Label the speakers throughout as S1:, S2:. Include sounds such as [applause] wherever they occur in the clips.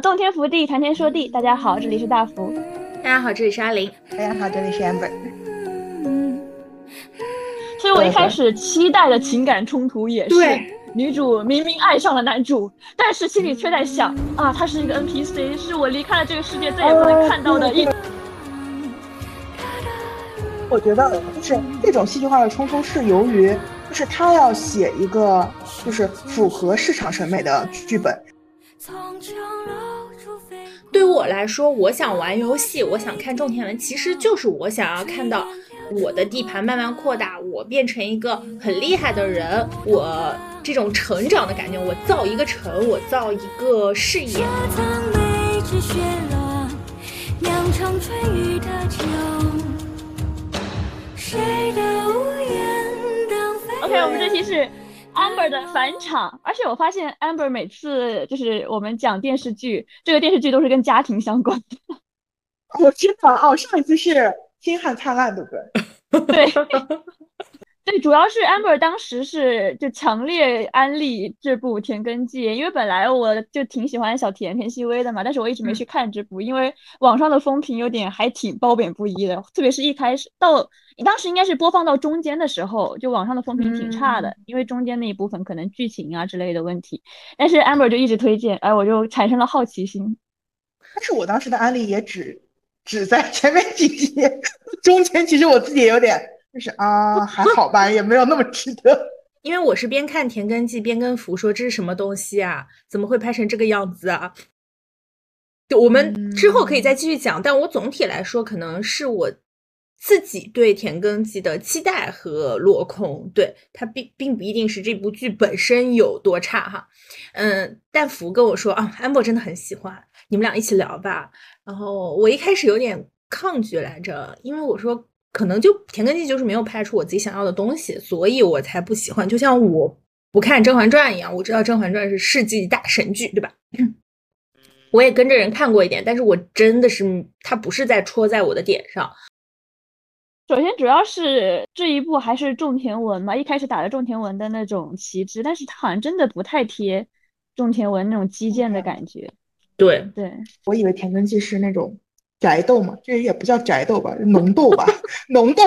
S1: 洞天福地，谈天说地。大家好，这里是大福。
S2: 大家好，这里是阿林。
S3: 大家好，这里是 amber。
S1: 所以我一开始期待的情感冲突也是，女主明明爱上了男主，但是心里却在想啊，他是一个 NPC，是我离开了这个世界再也不能看到的一。
S3: 我觉得就是这种戏剧化的冲突是由于，就是他要写一个就是符合市场审美的剧本。
S2: 对于我来说，我想玩游戏，我想看种田文，其实就是我想要看到我的地盘慢慢扩大，我变成一个很厉害的人，我这种成长的感觉，我造一个城，我造一个事业。
S1: OK，我们这期是。Amber 的返场，而且我发现 Amber 每次就是我们讲电视剧，这个电视剧都是跟家庭相关的。
S3: 我知道哦，上一次是《星汉灿烂》，对不
S1: 对？[laughs] 对。[laughs] 对，主要是 Amber 当时是就强烈安利这部《田耕记》，因为本来我就挺喜欢小田田曦薇的嘛，但是我一直没去看这部，因为网上的风评有点还挺褒贬不一的，特别是一开始到当时应该是播放到中间的时候，就网上的风评挺差的，因为中间那一部分可能剧情啊之类的问题，但是 Amber 就一直推荐，哎，我就产生了好奇心。
S3: 但是我当时的安利也只只在前面几集，中间其实我自己也有点。就是啊，还好吧，也没有那么值得。[laughs]
S2: 因为我是边看《田耕记》边跟福说这是什么东西啊？怎么会拍成这个样子啊？就我们之后可以再继续讲。但我总体来说，可能是我自己对《田耕记》的期待和落空。对它并并不一定是这部剧本身有多差哈。嗯，但福跟我说啊，安博真的很喜欢，你们俩一起聊吧。然后我一开始有点抗拒来着，因为我说。可能就《田耕记》就是没有拍出我自己想要的东西，所以我才不喜欢。就像我不看《甄嬛传》一样，我知道《甄嬛传》是世纪大神剧，对吧？我也跟着人看过一点，但是我真的是它不是在戳在我的点上。
S1: 首先，主要是这一部还是种田文嘛，一开始打着种田文的那种旗帜，但是它好像真的不太贴种田文那种基建的感觉。
S2: 对
S1: 对，
S3: 我以为《田耕记》是那种。宅斗嘛，这也不叫宅斗吧，农斗吧，[laughs] 农斗，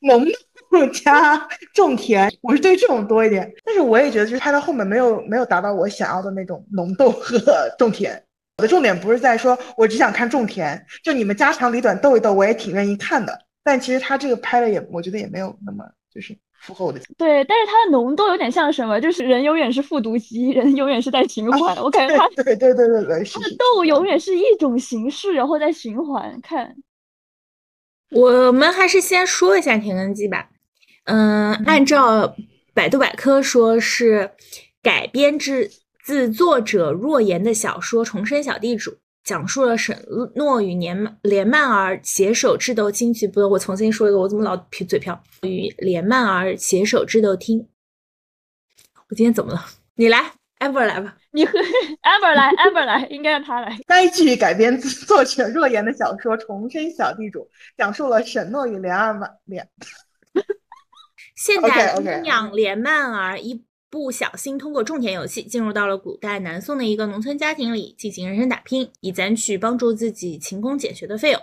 S3: 农斗加种田，我是对这种多一点。但是我也觉得，就是拍到后面没有没有达到我想要的那种农斗和种田。我的重点不是在说我只想看种田，就你们家长里短斗一斗，我也挺愿意看的。但其实他这个拍的也，我觉得也没有那么就是。符合我的
S1: 对，但是它的浓度有点像什么？就是人永远是复读机，人永远是在循环。我感觉他
S3: 对对对对对，
S1: 他的豆永远是一种形式，然后在循环。看，
S2: 我们还是先说一下《田耕记》吧。嗯，按照百度百科说是改编自自作者若言的小说《重生小地主》。讲述了沈诺与连连曼儿携手智斗金曲，不，我重新说一个，我怎么老皮嘴瓢？与连曼儿携手智斗听，我今天怎么了？你来，amber 来吧，
S1: 你和 amber 来，amber 来，应该让他来。
S3: 该剧改编自作者若言的小说《重生小地主》，讲述了沈诺与连二曼连
S2: 现代姑娘连曼儿一。不小心通过种田游戏进入到了古代南宋的一个农村家庭里进行人生打拼，以攒取帮助自己勤工俭学的费用。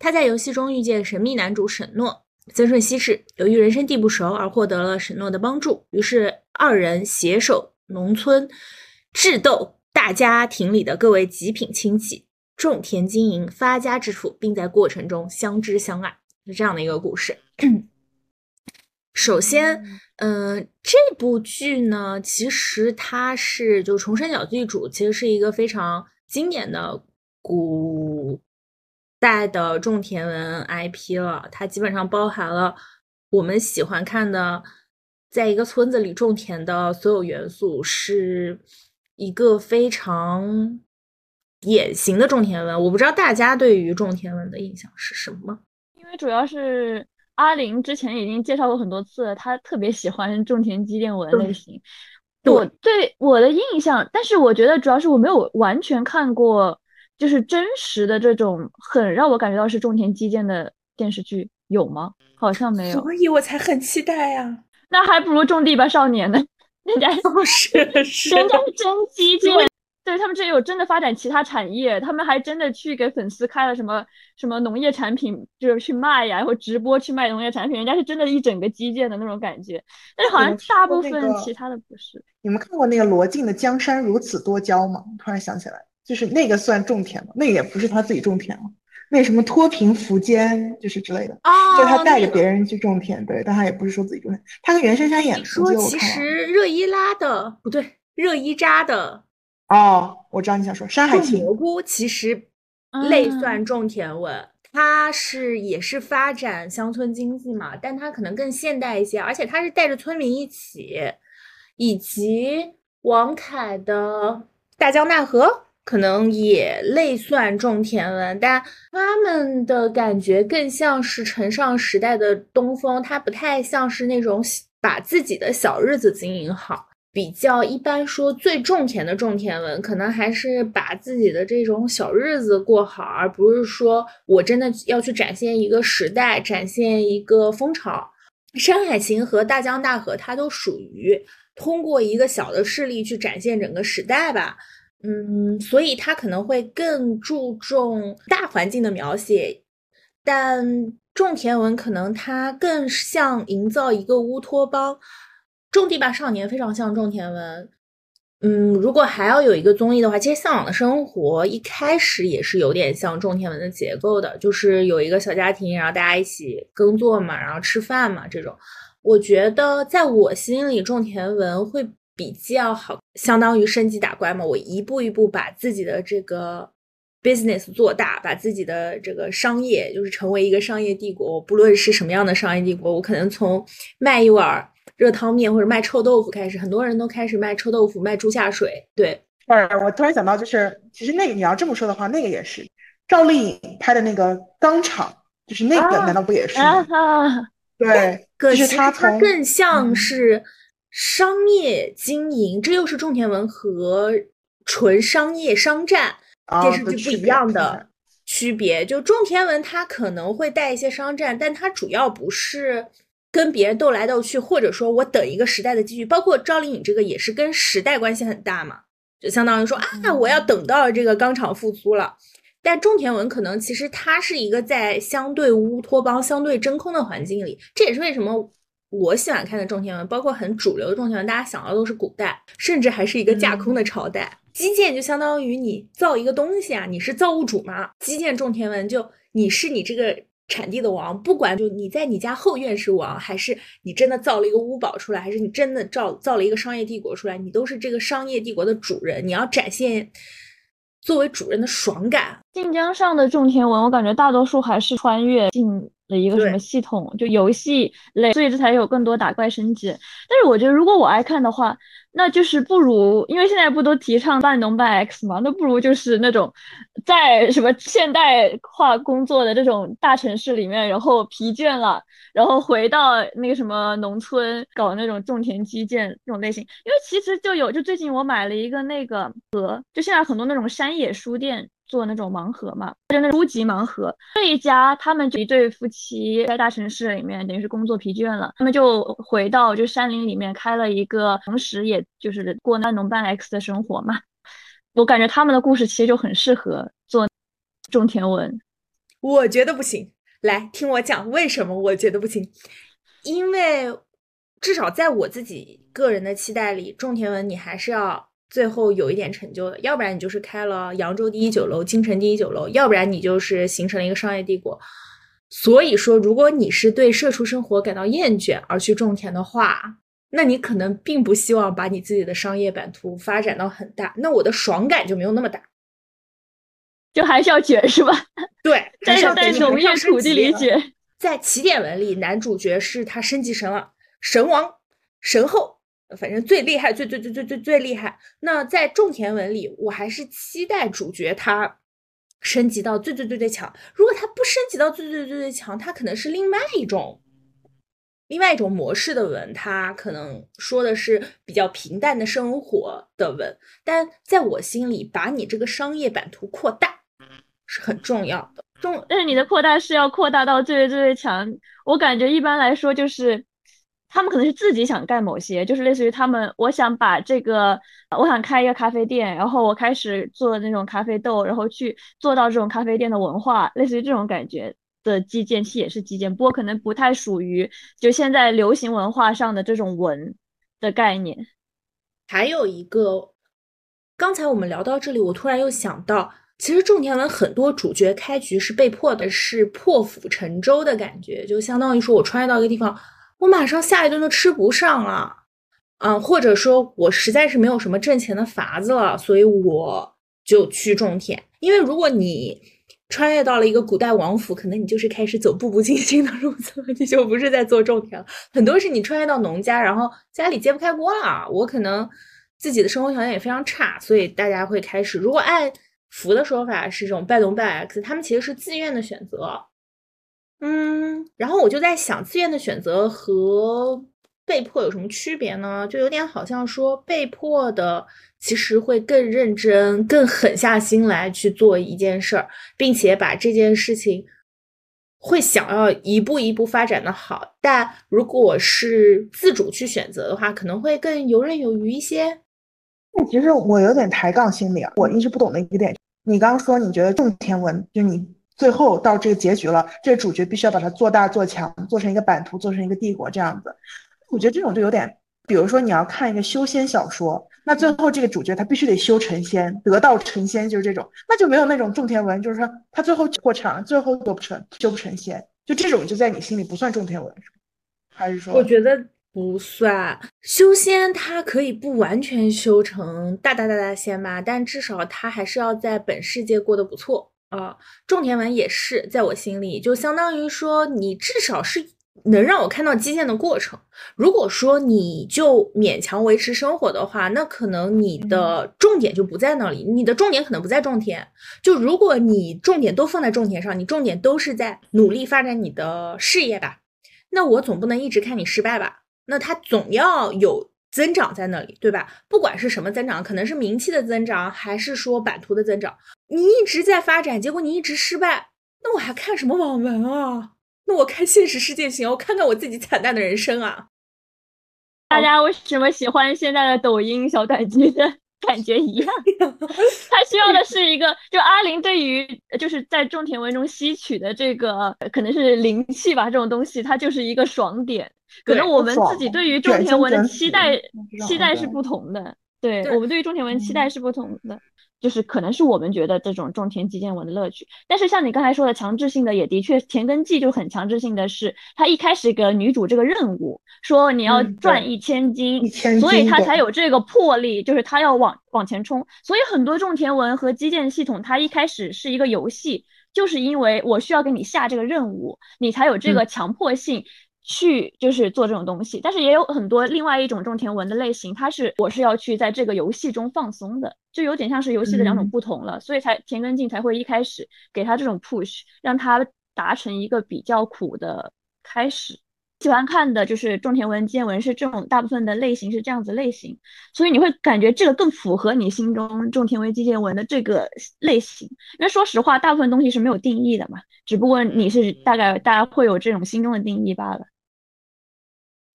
S2: 他在游戏中遇见神秘男主沈诺，曾顺西氏。由于人生地不熟而获得了沈诺的帮助，于是二人携手农村智斗大家庭里的各位极品亲戚，种田经营发家致富，并在过程中相知相爱，是这样的一个故事。[clears throat] 首先，嗯，这部剧呢，其实它是就重生小地主，其实是一个非常经典的古代的种田文 IP 了。它基本上包含了我们喜欢看的，在一个村子里种田的所有元素，是一个非常典型的种田文。我不知道大家对于种田文的印象是什么，
S1: 因为主要是。阿玲之前已经介绍过很多次了，她特别喜欢种田基建文类型。我对我的印象，但是我觉得主要是我没有完全看过，就是真实的这种很让我感觉到是种田基建的电视剧有吗？好像没有，
S2: 所以我才很期待呀。
S1: 那还不如种地吧少年呢，[laughs] 人家
S2: 是 [laughs] 是，
S1: 人家是真基建。对他们这有真的发展其他产业，他们还真的去给粉丝开了什么什么农业产品，就是去卖呀，然后直播去卖农业产品，人家是真的一整个基建的那种感觉。但是好像大部分其他的不是。
S3: 你们看过那个罗晋的《江山如此多娇》吗？突然想起来，就是那个算种田吗？那也不是他自己种田了，那什么脱贫扶坚就是之类的，就他带着别人去种田，对，但他也不是说自己种田。他跟袁姗姗演的，
S2: 说其实热依拉的不对，热依扎的。
S3: 哦，我知道你想说《山海情》。
S2: 蘑菇其实类算种田文，它是也是发展乡村经济嘛，但它可能更现代一些，而且它是带着村民一起，以及王凯的《大江大河》可能也类算种田文，但他们的感觉更像是承上时代的东风，它不太像是那种把自己的小日子经营好。比较一般说最种田的种田文，可能还是把自己的这种小日子过好，而不是说我真的要去展现一个时代，展现一个风潮。《山海情》和《大江大河》，它都属于通过一个小的事例去展现整个时代吧。嗯，所以它可能会更注重大环境的描写，但种田文可能它更像营造一个乌托邦。种地吧少年非常像种田文，嗯，如果还要有一个综艺的话，其实向往的生活一开始也是有点像种田文的结构的，就是有一个小家庭，然后大家一起耕作嘛，然后吃饭嘛，这种。我觉得在我心里，种田文会比较好，相当于升级打怪嘛，我一步一步把自己的这个 business 做大，把自己的这个商业就是成为一个商业帝国，我不论是什么样的商业帝国，我可能从卖一碗。热汤面或者卖臭豆腐开始，很多人都开始卖臭豆腐、卖猪下水。对，
S3: 哎，我突然想到，就是其实那个你要这么说的话，那个也是赵丽颖拍的那个钢厂，就是那个难道不也是吗？对，
S2: 可
S3: 是
S2: 它更像是商业经营，这又是种田文和纯商业商战电视剧不一样的区别。就种田文它可能会带一些商战，但它主要不是。跟别人斗来斗去，或者说我等一个时代的机遇，包括赵丽颖这个也是跟时代关系很大嘛，就相当于说啊，我要等到这个钢厂复苏了。但种田文可能其实它是一个在相对乌托邦、相对真空的环境里，这也是为什么我喜欢看的种田文，包括很主流的种田文，大家想到都是古代，甚至还是一个架空的朝代。基建就相当于你造一个东西啊，你是造物主嘛？基建种田文就你是你这个。产地的王，不管就你在你家后院是王，还是你真的造了一个屋堡出来，还是你真的造造了一个商业帝国出来，你都是这个商业帝国的主人。你要展现作为主人的爽感。
S1: 晋江上的种田文，我感觉大多数还是穿越进了一个什么系统，就游戏类，所以这才有更多打怪升级。但是我觉得，如果我爱看的话。那就是不如，因为现在不都提倡半农半 X 嘛？那不如就是那种在什么现代化工作的这种大城市里面，然后疲倦了，然后回到那个什么农村搞那种种田基建这种类型。因为其实就有，就最近我买了一个那个呃，就现在很多那种山野书店。做那种盲盒嘛，就那书籍盲盒。这一家他们一对夫妻在大城市里面，等于是工作疲倦了，他们就回到就山林里面开了一个，同时也就是过半农半 X 的生活嘛。我感觉他们的故事其实就很适合做种田文。
S2: 我觉得不行，来听我讲为什么我觉得不行。因为至少在我自己个人的期待里，种田文你还是要。最后有一点成就的，要不然你就是开了扬州第一酒楼、京城第一酒楼，要不然你就是形成了一个商业帝国。所以说，如果你是对社畜生活感到厌倦而去种田的话，那你可能并不希望把你自己的商业版图发展到很大，那我的爽感就没有那么大，
S1: 就还是要卷是吧？[laughs]
S2: 对，
S1: 在在农业土地里卷。[laughs]
S2: 在起点文里，男主角是他升级神了神王、神后。反正最厉害，最最最最最最厉害。那在种田文里，我还是期待主角他升级到最最最最强。如果他不升级到最最最最强，他可能是另外一种另外一种模式的文，他可能说的是比较平淡的生活的文。但在我心里，把你这个商业版图扩大是很重要的。重，
S1: 但是你的扩大是要扩大到最最最最强。我感觉一般来说就是。他们可能是自己想干某些，就是类似于他们，我想把这个，我想开一个咖啡店，然后我开始做那种咖啡豆，然后去做到这种咖啡店的文化，类似于这种感觉的基建，其实也是基建，不过可能不太属于就现在流行文化上的这种文的概念。
S2: 还有一个，刚才我们聊到这里，我突然又想到。其实种田文很多主角开局是被迫的，是破釜沉舟的感觉，就相当于说我穿越到一个地方，我马上下一顿都吃不上了，嗯，或者说我实在是没有什么挣钱的法子了，所以我就去种田。因为如果你穿越到了一个古代王府，可能你就是开始走步步惊心的路子了，[laughs] 你就不是在做种田了。很多是你穿越到农家，然后家里揭不开锅了，我可能自己的生活条件也非常差，所以大家会开始，如果按。福的说法是这种拜农拜 X，他们其实是自愿的选择。嗯，然后我就在想，自愿的选择和被迫有什么区别呢？就有点好像说，被迫的其实会更认真、更狠下心来去做一件事儿，并且把这件事情会想要一步一步发展的好。但如果是自主去选择的话，可能会更游刃有余一些。
S3: 那其实我有点抬杠心理啊，我一直不懂的一个点。你刚刚说你觉得种田文，就你最后到这个结局了，这个主角必须要把它做大做强，做成一个版图，做成一个帝国这样子。我觉得这种就有点，比如说你要看一个修仙小说，那最后这个主角他必须得修成仙，得道成仙，就是这种，那就没有那种种田文，就是说他最后过场，最后做不成，修不成仙，就这种就在你心里不算种田文，还是说？
S2: 我觉得不算修仙，它可以不完全修成大大大大仙吧，但至少他还是要在本世界过得不错啊。种田文也是，在我心里就相当于说，你至少是能让我看到基建的过程。如果说你就勉强维持生活的话，那可能你的重点就不在那里，你的重点可能不在种田。就如果你重点都放在种田上，你重点都是在努力发展你的事业吧，那我总不能一直看你失败吧。那它总要有增长在那里，对吧？不管是什么增长，可能是名气的增长，还是说版图的增长，你一直在发展，结果你一直失败，那我还看什么网文啊？那我看现实世界行，我看看我自己惨淡的人生啊！
S1: 大家为什么喜欢现在的抖音小短剧的？[laughs] 感觉一样，[laughs] 他需要的是一个，就阿林对于就是在种田文中吸取的这个可能是灵气吧，这种东西，它就是一个爽点。可能我们自己对于种田文的期待期待是不同的，对我们对于种田文期待是不同的。就是可能是我们觉得这种种田基建文的乐趣，但是像你刚才说的强制性的，也的确田耕记就很强制性的是，他一开始给女主这个任务，说你要赚一千金，所以他才有这个魄力，就是他要往往前冲。所以很多种田文和基建系统，它一开始是一个游戏，就是因为我需要给你下这个任务，你才有这个强迫性。去就是做这种东西，但是也有很多另外一种种田文的类型，它是我是要去在这个游戏中放松的，就有点像是游戏的两种不同了，所以才田根静才会一开始给他这种 push，让他达成一个比较苦的开始。喜欢看的就是种田文、建文是这种大部分的类型是这样子类型，所以你会感觉这个更符合你心中种田文、基建文的这个类型。因为说实话，大部分东西是没有定义的嘛，只不过你是大概大家会有这种心中的定义罢了。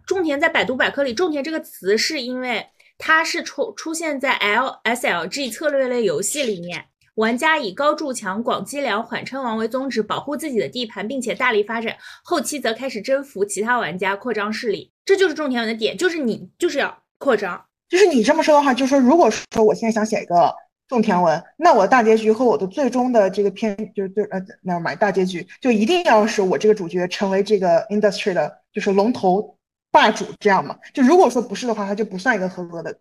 S2: 种田在百度百科里，种田这个词是因为它是出出现在 L S L G 策略类游戏里面，玩家以高筑墙、广积粮、缓称王为宗旨，保护自己的地盘，并且大力发展。后期则开始征服其他玩家，扩张势力。这就是种田文的点，就是你就是要扩张。
S3: 就是你这么说的话，就是说，如果说我现在想写一个种田文，那我大结局和我的最终的这个片，就是对呃，那买大结局就一定要是我这个主角成为这个 industry 的，就是龙头。霸主这样嘛？就如果说不是的话，它就不算一个合格的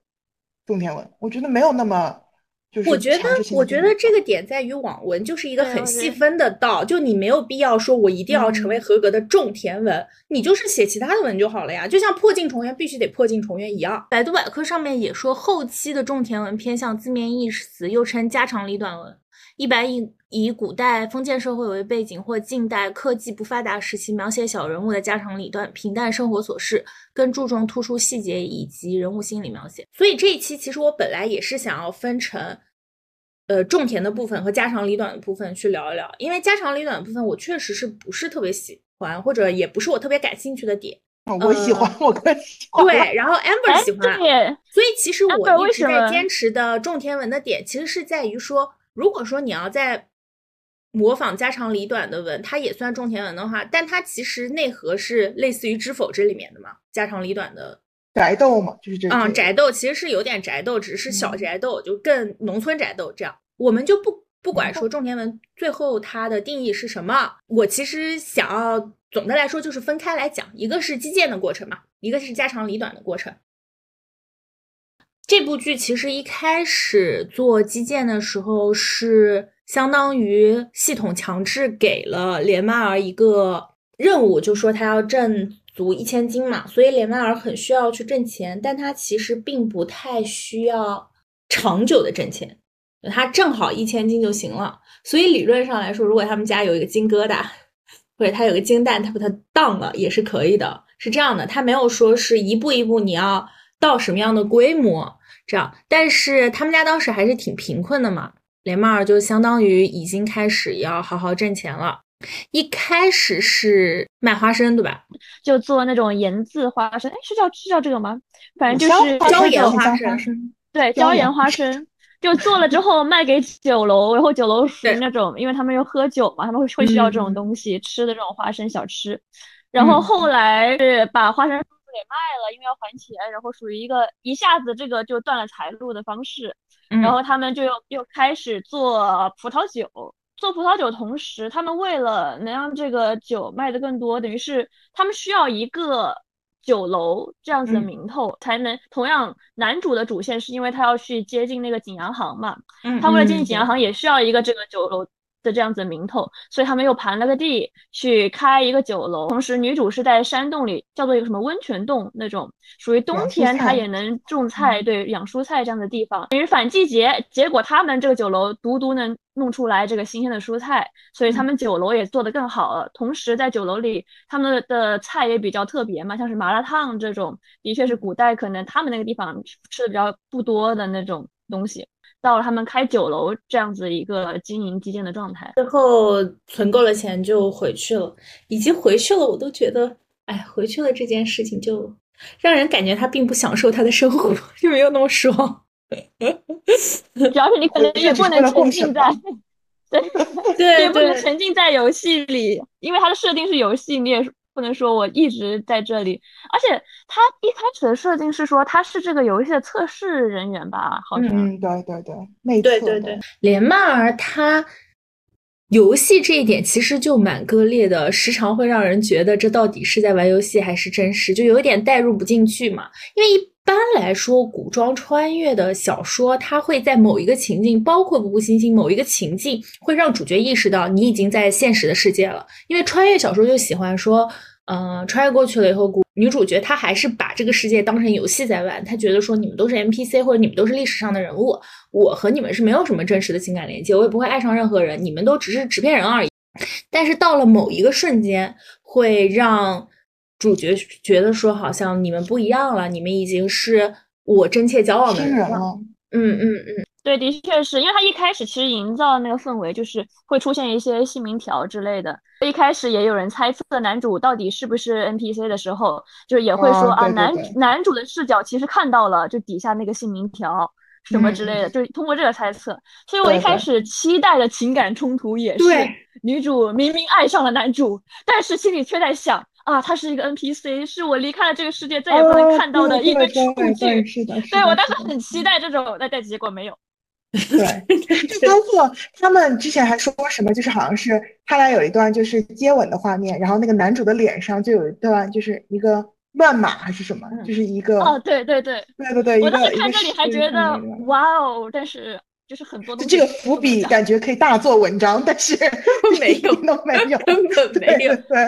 S3: 种田文。我觉得没有那么，就是
S2: 我觉得，我觉得这个点在于网文就是一个很细分的道，就你没有必要说我一定要成为合格的种田文，你就是写其他的文就好了呀。就像破镜重圆必须得破镜重圆一样。百度百科上面也说，后期的种田文偏向字面意思，又称家长里短文。一般以以古代封建社会为背景，或近代科技不发达时期，描写小人物的家长里短、平淡生活琐事，更注重突出细节以及人物心理描写。所以这一期其实我本来也是想要分成，呃，种田的部分和家长里短的部分去聊一聊，因为家长里短的部分我确实是不是特别喜欢，或者也不是我特别感兴趣的点。
S3: 我喜欢，我更喜 [laughs] 欢。
S2: 对，然后 Amber 喜欢。所以其实我一直在坚持的种田文的点，其实是在于说，如果说你要在模仿家长里短的文，它也算种田文的话，但它其实内核是类似于知否这里面的嘛，家长里短的
S3: 宅斗嘛，就是这。
S2: 嗯，宅斗其实是有点宅斗，只是小宅斗，就更农村宅斗这样。我们就不不管说种田文最后它的定义是什么，我其实想要。总的来说就是分开来讲，一个是基建的过程嘛，一个是家长里短的过程。这部剧其实一开始做基建的时候，是相当于系统强制给了连麦儿一个任务，就说他要挣足一千金嘛，所以连麦儿很需要去挣钱，但他其实并不太需要长久的挣钱，他挣好一千金就行了。所以理论上来说，如果他们家有一个金疙瘩。或者他有个金蛋，他把它当了也是可以的，是这样的。他没有说是一步一步你要到什么样的规模这样，但是他们家当时还是挺贫困的嘛。连帽儿就相当于已经开始要好好挣钱了。一开始是卖花生，对吧？
S1: 就做那种盐渍花生，哎，是叫是叫这个吗？反正就是
S2: 椒盐
S3: 花
S2: 生，[laughs]
S1: 对，椒盐花生。就做了之后卖给酒楼，然后酒楼属于那种，因为他们要喝酒嘛，他们会会需要这种东西吃的这种花生小吃。然后后来是把花生给卖了，因为要还钱，然后属于一个一下子这个就断了财路的方式。然后他们就又又开始做葡萄酒，做葡萄酒同时，他们为了能让这个酒卖的更多，等于是他们需要一个。酒楼这样子的名头才能同样，男主的主线是因为他要去接近那个景阳行嘛，他为了接近景阳行也需要一个这个酒楼。的这样子的名头，所以他们又盘了个地去开一个酒楼。同时，女主是在山洞里，叫做一个什么温泉洞那种，属于冬天她也能种菜，对，养蔬菜这样的地方。等于反季节，结果他们这个酒楼独独能弄出来这个新鲜的蔬菜，所以他们酒楼也做得更好了。同时，在酒楼里，他们的菜也比较特别嘛，像是麻辣烫这种，的确是古代可能他们那个地方吃的比较不多的那种东西。到了他们开酒楼这样子一个经营基建的状态，
S2: 最后存够了钱就回去了。以及回去了，我都觉得，哎，回去了这件事情就让人感觉他并不享受他的生活，[laughs] 就没有那么爽。
S1: 主要是你可能也不能沉浸在，[laughs] 对
S2: 对，[laughs]
S1: 也不能沉浸在游戏里，因为它的设定是游戏，你也不能说我一直在这里，而且他一开始的设定是说他是这个游戏的测试人员吧？好像，
S3: 嗯，对对对，没
S2: 错，对对对。连曼儿他游戏这一点其实就蛮割裂的，时常会让人觉得这到底是在玩游戏还是真实，就有点代入不进去嘛。因为一般来说，古装穿越的小说，它会在某一个情境，包括《步步惊心》某一个情境，会让主角意识到你已经在现实的世界了。因为穿越小说就喜欢说。嗯，穿越过去了以后，女主角她还是把这个世界当成游戏在玩。她觉得说你们都是 NPC 或者你们都是历史上的人物，我和你们是没有什么真实的情感连接，我也不会爱上任何人，你们都只是纸片人而已。但是到了某一个瞬间，会让主角觉得说好像你们不一样了，你们已经是我真切交往的人了。嗯嗯嗯。
S1: 对，的确是因为他一开始其实营造的那个氛围就是会出现一些姓名条之类的。一开始也有人猜测男主到底是不是 NPC 的时候，就是也会说啊，男男主的视角其实看到了就底下那个姓名条什么之类的，就是通过这个猜测。所以我一开始期待的情感冲突也是女主明明爱上了男主，但是心里却在想啊，他是一个 NPC，是我离开了这个世界再也不能看到的一堆数据。对我当时很期待这种，但但结果没有。
S3: 对，[laughs] 就包括他们之前还说什么，就是好像是他俩有一段就是接吻的画面，然后那个男主的脸上就有一段就是一个乱码还是什么，就是一个
S1: 哦，对对对，
S3: 对对对，
S1: 我当时看这里还觉得哇哦，但是就是很多
S3: 这个伏笔感觉可以大做文章，但是 [laughs]
S2: 没有
S3: 都没有，
S2: 根本没有，
S3: 对。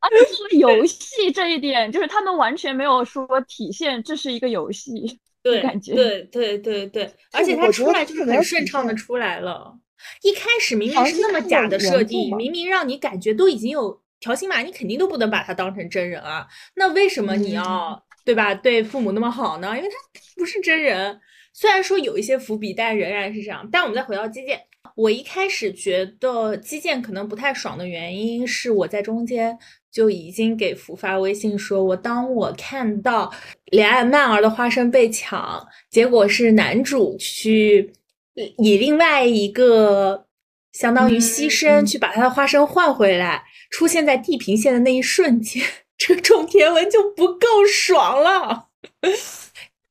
S1: 而且作为游戏这一点，就是他们完全没有说体现这是一个游戏。
S2: 对，
S1: 感觉
S2: 对对对对，而且他出来就是很顺畅的出来了。一开始明明是那么假的设定，明明让你感觉都已经有条形码，你肯定都不能把它当成真人啊。那为什么你要对吧？对父母那么好呢？因为他不是真人。虽然说有一些伏笔，但仍然是这样。但我们再回到基建，我一开始觉得基建可能不太爽的原因是我在中间就已经给福发微信说，我当我看到怜爱曼儿的花生被抢，结果是男主去以另外一个相当于牺牲去把他的花生换回来，出现在地平线的那一瞬间，这种甜文就不够爽了。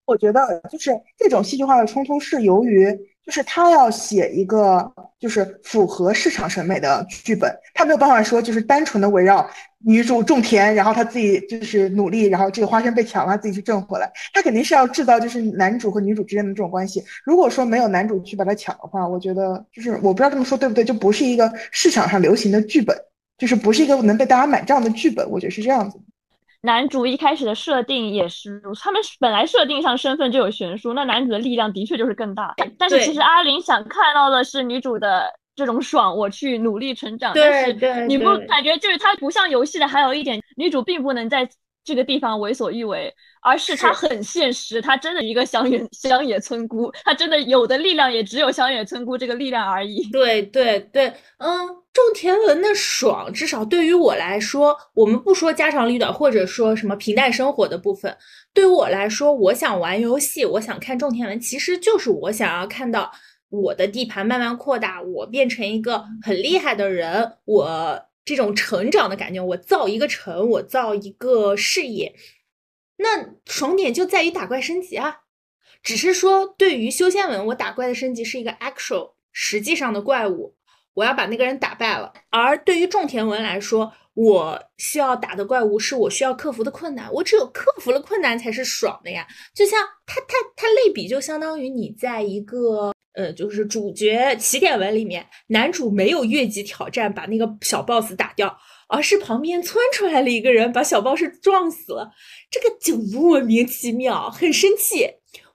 S3: 我觉得就是这种戏剧化的冲突是由于，就是他要写一个就是符合市场审美的剧本，他没有办法说就是单纯的围绕女主种田，然后他自己就是努力，然后这个花生被抢了，他自己去挣回来。他肯定是要制造就是男主和女主之间的这种关系。如果说没有男主去把它抢的话，我觉得就是我不知道这么说对不对，就不是一个市场上流行的剧本，就是不是一个能被大家买账的剧本。我觉得是这样子。
S1: 男主一开始的设定也是，他们本来设定上身份就有悬殊，那男主的力量的确就是更大。但是其实阿林想看到的是女主的这种爽，我去努力成长。但是你不感觉就是他不像游戏的，还有一点女主并不能在这个地方为所欲为，而是她很现实，她真的一个乡野乡野村姑，她真的有的力量也只有乡野村姑这个力量而已。
S2: 对对对，嗯。种田文的爽，至少对于我来说，我们不说家长里短，或者说什么平淡生活的部分，对于我来说，我想玩游戏，我想看种田文，其实就是我想要看到我的地盘慢慢扩大，我变成一个很厉害的人，我这种成长的感觉，我造一个城，我造一个事业，那爽点就在于打怪升级啊。只是说，对于修仙文，我打怪的升级是一个 actual 实际上的怪物。我要把那个人打败了，而对于种田文来说，我需要打的怪物是我需要克服的困难，我只有克服了困难才是爽的呀。就像他他他类比，就相当于你在一个呃，就是主角起点文里面，男主没有越级挑战把那个小 boss 打掉，而是旁边窜出来了一个人把小 boss 撞死了，这个就莫名其妙，很生气。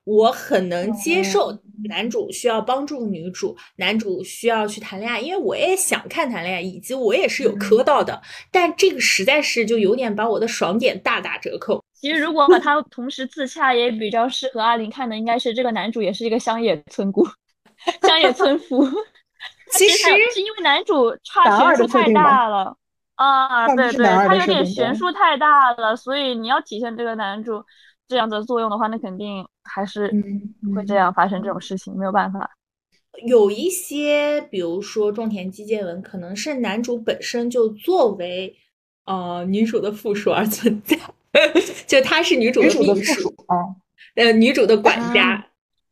S2: 我很能接受男主需要帮助女主，男主需要去谈恋爱，因为我也想看谈恋爱，以及我也是有磕到的。但这个实在是就有点把我的爽点大打折扣。
S1: 其实如果把它同时自洽，也比较适合阿林看的，应该是这个男主也是一个乡野村姑、乡野村夫。
S2: 其实
S1: 是因为男主差悬殊太大了啊，对对，他有点悬殊太大了，所以你要体现这个男主。这样的作用的话，那肯定还是会这样发生这种事情，没有办法。
S2: 有一些，比如说种田基建文，可能是男主本身就作为呃女主的附属而存在，[laughs] 就他是女主的
S3: 秘书啊，
S2: 呃，女主的管家。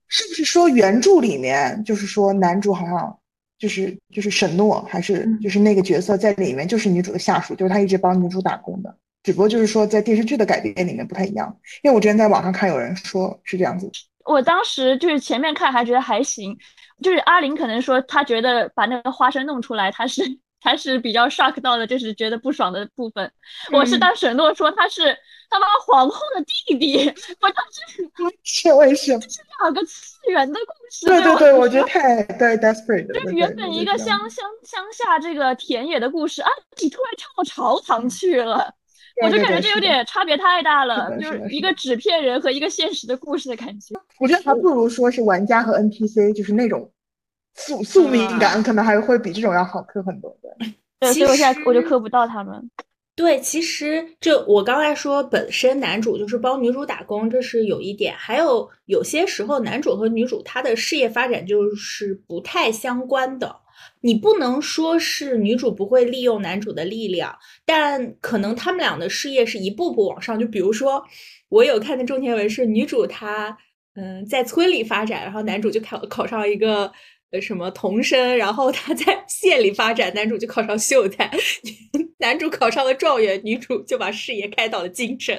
S3: 是不是说原著里面就是说男主好像就是就是沈诺，还是就是那个角色在里面就是女主的下属，就是他一直帮女主打工的。只不过就是说，在电视剧的改编里面不太一样，因为我之前在网上看有人说是这样子。
S1: 我当时就是前面看还觉得还行，就是阿玲可能说她觉得把那个花生弄出来，她是她是比较 shock 到的，就是觉得不爽的部分。我是当沈诺说他是他妈皇后的弟弟，我当时
S3: 是为什么？
S1: 是两个次元的故事。
S3: 对对对，我觉得太太 desperate。
S1: 就是原本一个乡乡乡下这个田野的故事啊，你突然跳到朝堂去了。我就感觉这有点差别太大了，就是一个纸片人和一个现实的故事的感觉。
S3: 我觉得还不如说是玩家和 NPC，就是那种宿宿命感，可能还会比这种要好磕很多。[laughs]
S1: 对，所以我现在我就磕不到他们。
S2: 对，其实就我刚才说，本身男主就是帮女主打工，这是有一点。还有有些时候，男主和女主他的事业发展就是不太相关的。你不能说是女主不会利用男主的力量，但可能他们俩的事业是一步步往上。就比如说，我有看的种田文是女主她嗯在村里发展，然后男主就考考上一个。呃，什么童生，然后他在 [laughs] 县里发展，男主就考上秀才，[laughs] 男主考上了状元，女主就把事业开到了京城，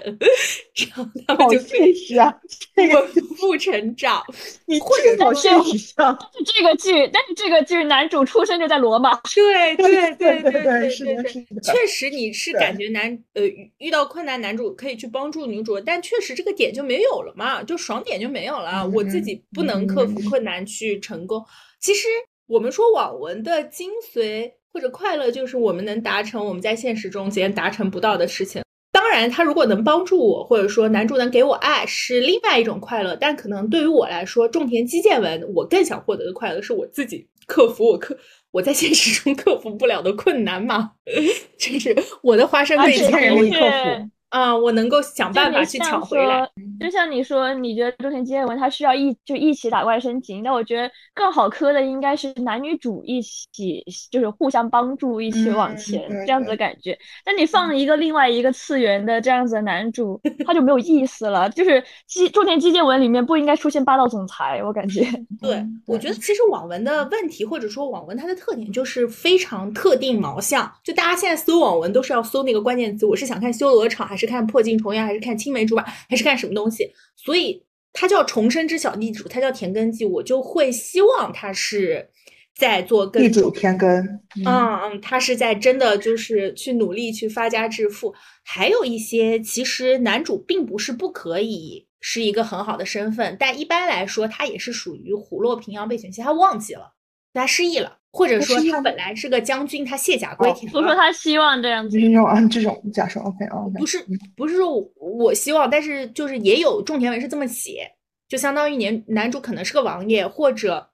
S2: 然后他们就
S3: 现实啊，
S2: 稳步成长。[laughs]
S3: 你或者好现实啊，
S1: 这个剧，但是这个剧男主出生就在罗马，
S2: 对对
S3: 对
S2: 对对，
S3: 是的，是的，
S2: 确实你是感觉男呃遇到困难，男主可以去帮助女主，但确实这个点就没有了嘛，就爽点就没有了，我自己不能克服困难去成功。其实我们说网文的精髓或者快乐，就是我们能达成我们在现实中间达成不到的事情。当然，他如果能帮助我，或者说男主能给我爱，是另外一种快乐。但可能对于我来说，种田基建文，我更想获得的快乐是我自己克服我克我在现实中克服不了的困难嘛？[laughs] 就是我的花生可以
S3: 容易克服。
S2: 啊，我能够想办法去抢回来。
S1: 就像你说，你觉得中田基文他需要一就一起打怪升级，那我觉得更好磕的应该是男女主一起，就是互相帮助，一起往前这样子的感觉。那你放一个另外一个次元的这样子的男主，他就没有意思了。就是基中田基建文里面不应该出现霸道总裁，我感觉。[laughs]
S2: 对，我觉得其实网文的问题，或者说网文它的特点就是非常特定毛向。就大家现在搜网文都是要搜那个关键词，我是想看修罗场还是看破镜重圆，还是看青梅竹马，还是看什么东西？所以他叫重生之小地主，他叫田根记，我就会希望他是在做
S3: 地主田根。
S2: 嗯嗯，他是在真的就是去努力去发家致富。还有一些其实男主并不是不可以是一个很好的身份，但一般来说他也是属于虎落平阳被犬欺，他忘记了，他失忆了。或者说他本来是个将军，他卸甲归田。
S1: 不说他希望这样子，
S3: 这种啊这种假设，OK OK。
S2: 不是不是说我希望，但是就是也有种田文是这么写，就相当于男男主可能是个王爷，或者，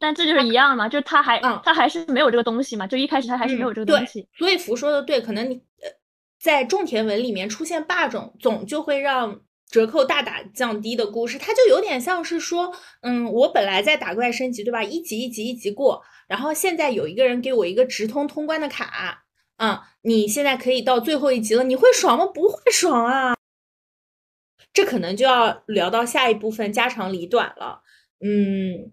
S1: 但这就是一样嘛，就是他还嗯他还是没有这个东西嘛，就一开始他还是没有这个东西。
S2: 所以福说的对，可能你呃在种田文里面出现霸总，总就会让。折扣大打降低的故事，它就有点像是说，嗯，我本来在打怪升级，对吧？一级一级一级过，然后现在有一个人给我一个直通通关的卡，嗯，你现在可以到最后一集了，你会爽吗？不会爽啊！这可能就要聊到下一部分家长里短了，嗯，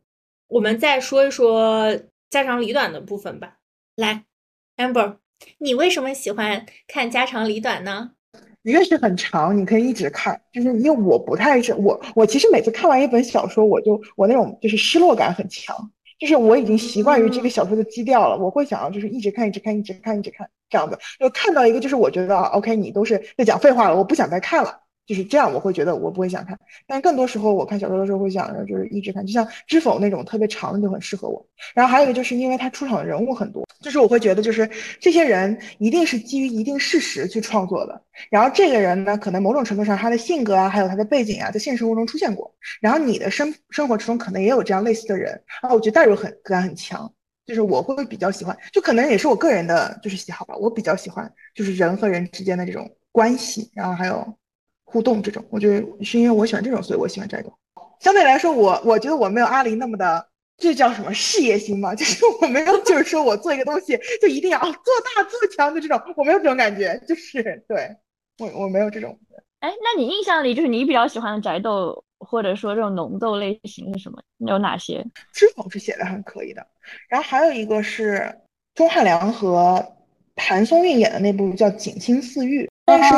S2: 我们再说一说家长里短的部分吧。来，amber，你为什么喜欢看家长里短呢？
S3: 一个是很长，你可以一直看，就是因为我不太是我我其实每次看完一本小说，我就我那种就是失落感很强，就是我已经习惯于这个小说的基调了，我会想要就是一直看一直看一直看一直看这样子，就看到一个就是我觉得 OK，你都是在讲废话了，我不想再看了。就是这样，我会觉得我不会想看，但更多时候我看小说的时候会想着就是一直看，就像《知否》那种特别长的就很适合我。然后还有一个就是因为它出场的人物很多，就是我会觉得就是这些人一定是基于一定事实去创作的。然后这个人呢，可能某种程度上他的性格啊，还有他的背景啊，在现实生活中出现过。然后你的生生活之中可能也有这样类似的人啊，我觉得代入很感很强，就是我会比较喜欢，就可能也是我个人的就是喜好吧，我比较喜欢就是人和人之间的这种关系，然后还有。互动这种，我觉得是因为我喜欢这种，所以我喜欢宅斗。相对来说，我我觉得我没有阿林那么的，这叫什么事业心嘛？[laughs] 就是我没有，就是说我做一个东西就一定要做大做强的这种，我没有这种感觉。就是对我我没有这种。
S1: 哎，那你印象里就是你比较喜欢的宅斗，或者说这种浓斗类型是什么？有哪些？
S3: 知否是写的很可以的，然后还有一个是钟汉良和谭松韵演的那部叫《锦心似玉》。但是《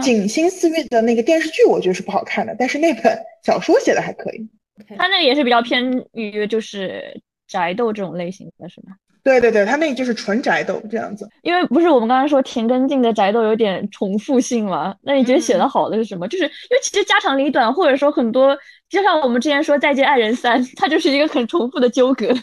S3: 锦心似玉》的那个电视剧，我觉得是不好看的。但是那本小说写的还可以。
S1: 他那个也是比较偏于就是宅斗这种类型的，是吗？
S3: 对对对，他那个就是纯宅斗这样子。
S1: 因为不是我们刚刚说田根进的宅斗有点重复性嘛？那你觉得写的好的是什么？就是因为其实家长里短，或者说很多，就像我们之前说《再见爱人三》，它就是一个很重复的纠葛。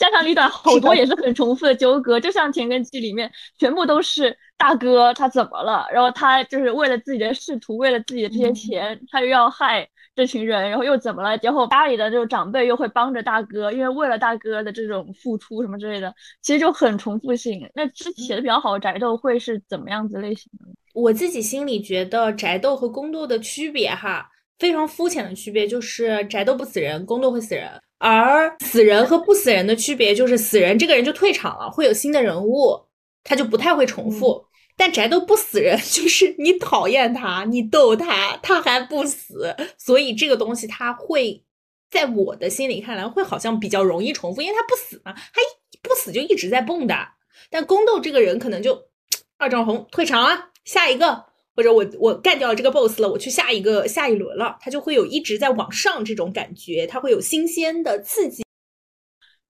S1: 家长里短好多也是很重复的纠葛，就像田根记里面全部都是大哥他怎么了，然后他就是为了自己的仕途，为了自己的这些钱，他又要害这群人，然后又怎么了？然后家里的这种长辈又会帮着大哥，因为为了大哥的这种付出什么之类的，其实就很重复性。那写的比较好的宅斗会是怎么样子类型的？
S2: 我自己心里觉得宅斗和宫斗的区别哈，非常肤浅的区别就是宅斗不死人，宫斗会死人。而死人和不死人的区别就是，死人这个人就退场了，会有新的人物，他就不太会重复。但宅斗不死人，[laughs] 就是你讨厌他，你逗他，他还不死，所以这个东西他会在我的心里看来，会好像比较容易重复，因为他不死嘛，他不死就一直在蹦跶。但宫斗这个人可能就 [tsk] 二丈红退场了，下一个。或者我我干掉了这个 boss 了，我去下一个下一轮了，它就会有一直在往上这种感觉，它会有新鲜的刺激。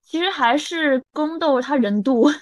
S1: 其实还是宫斗，它人多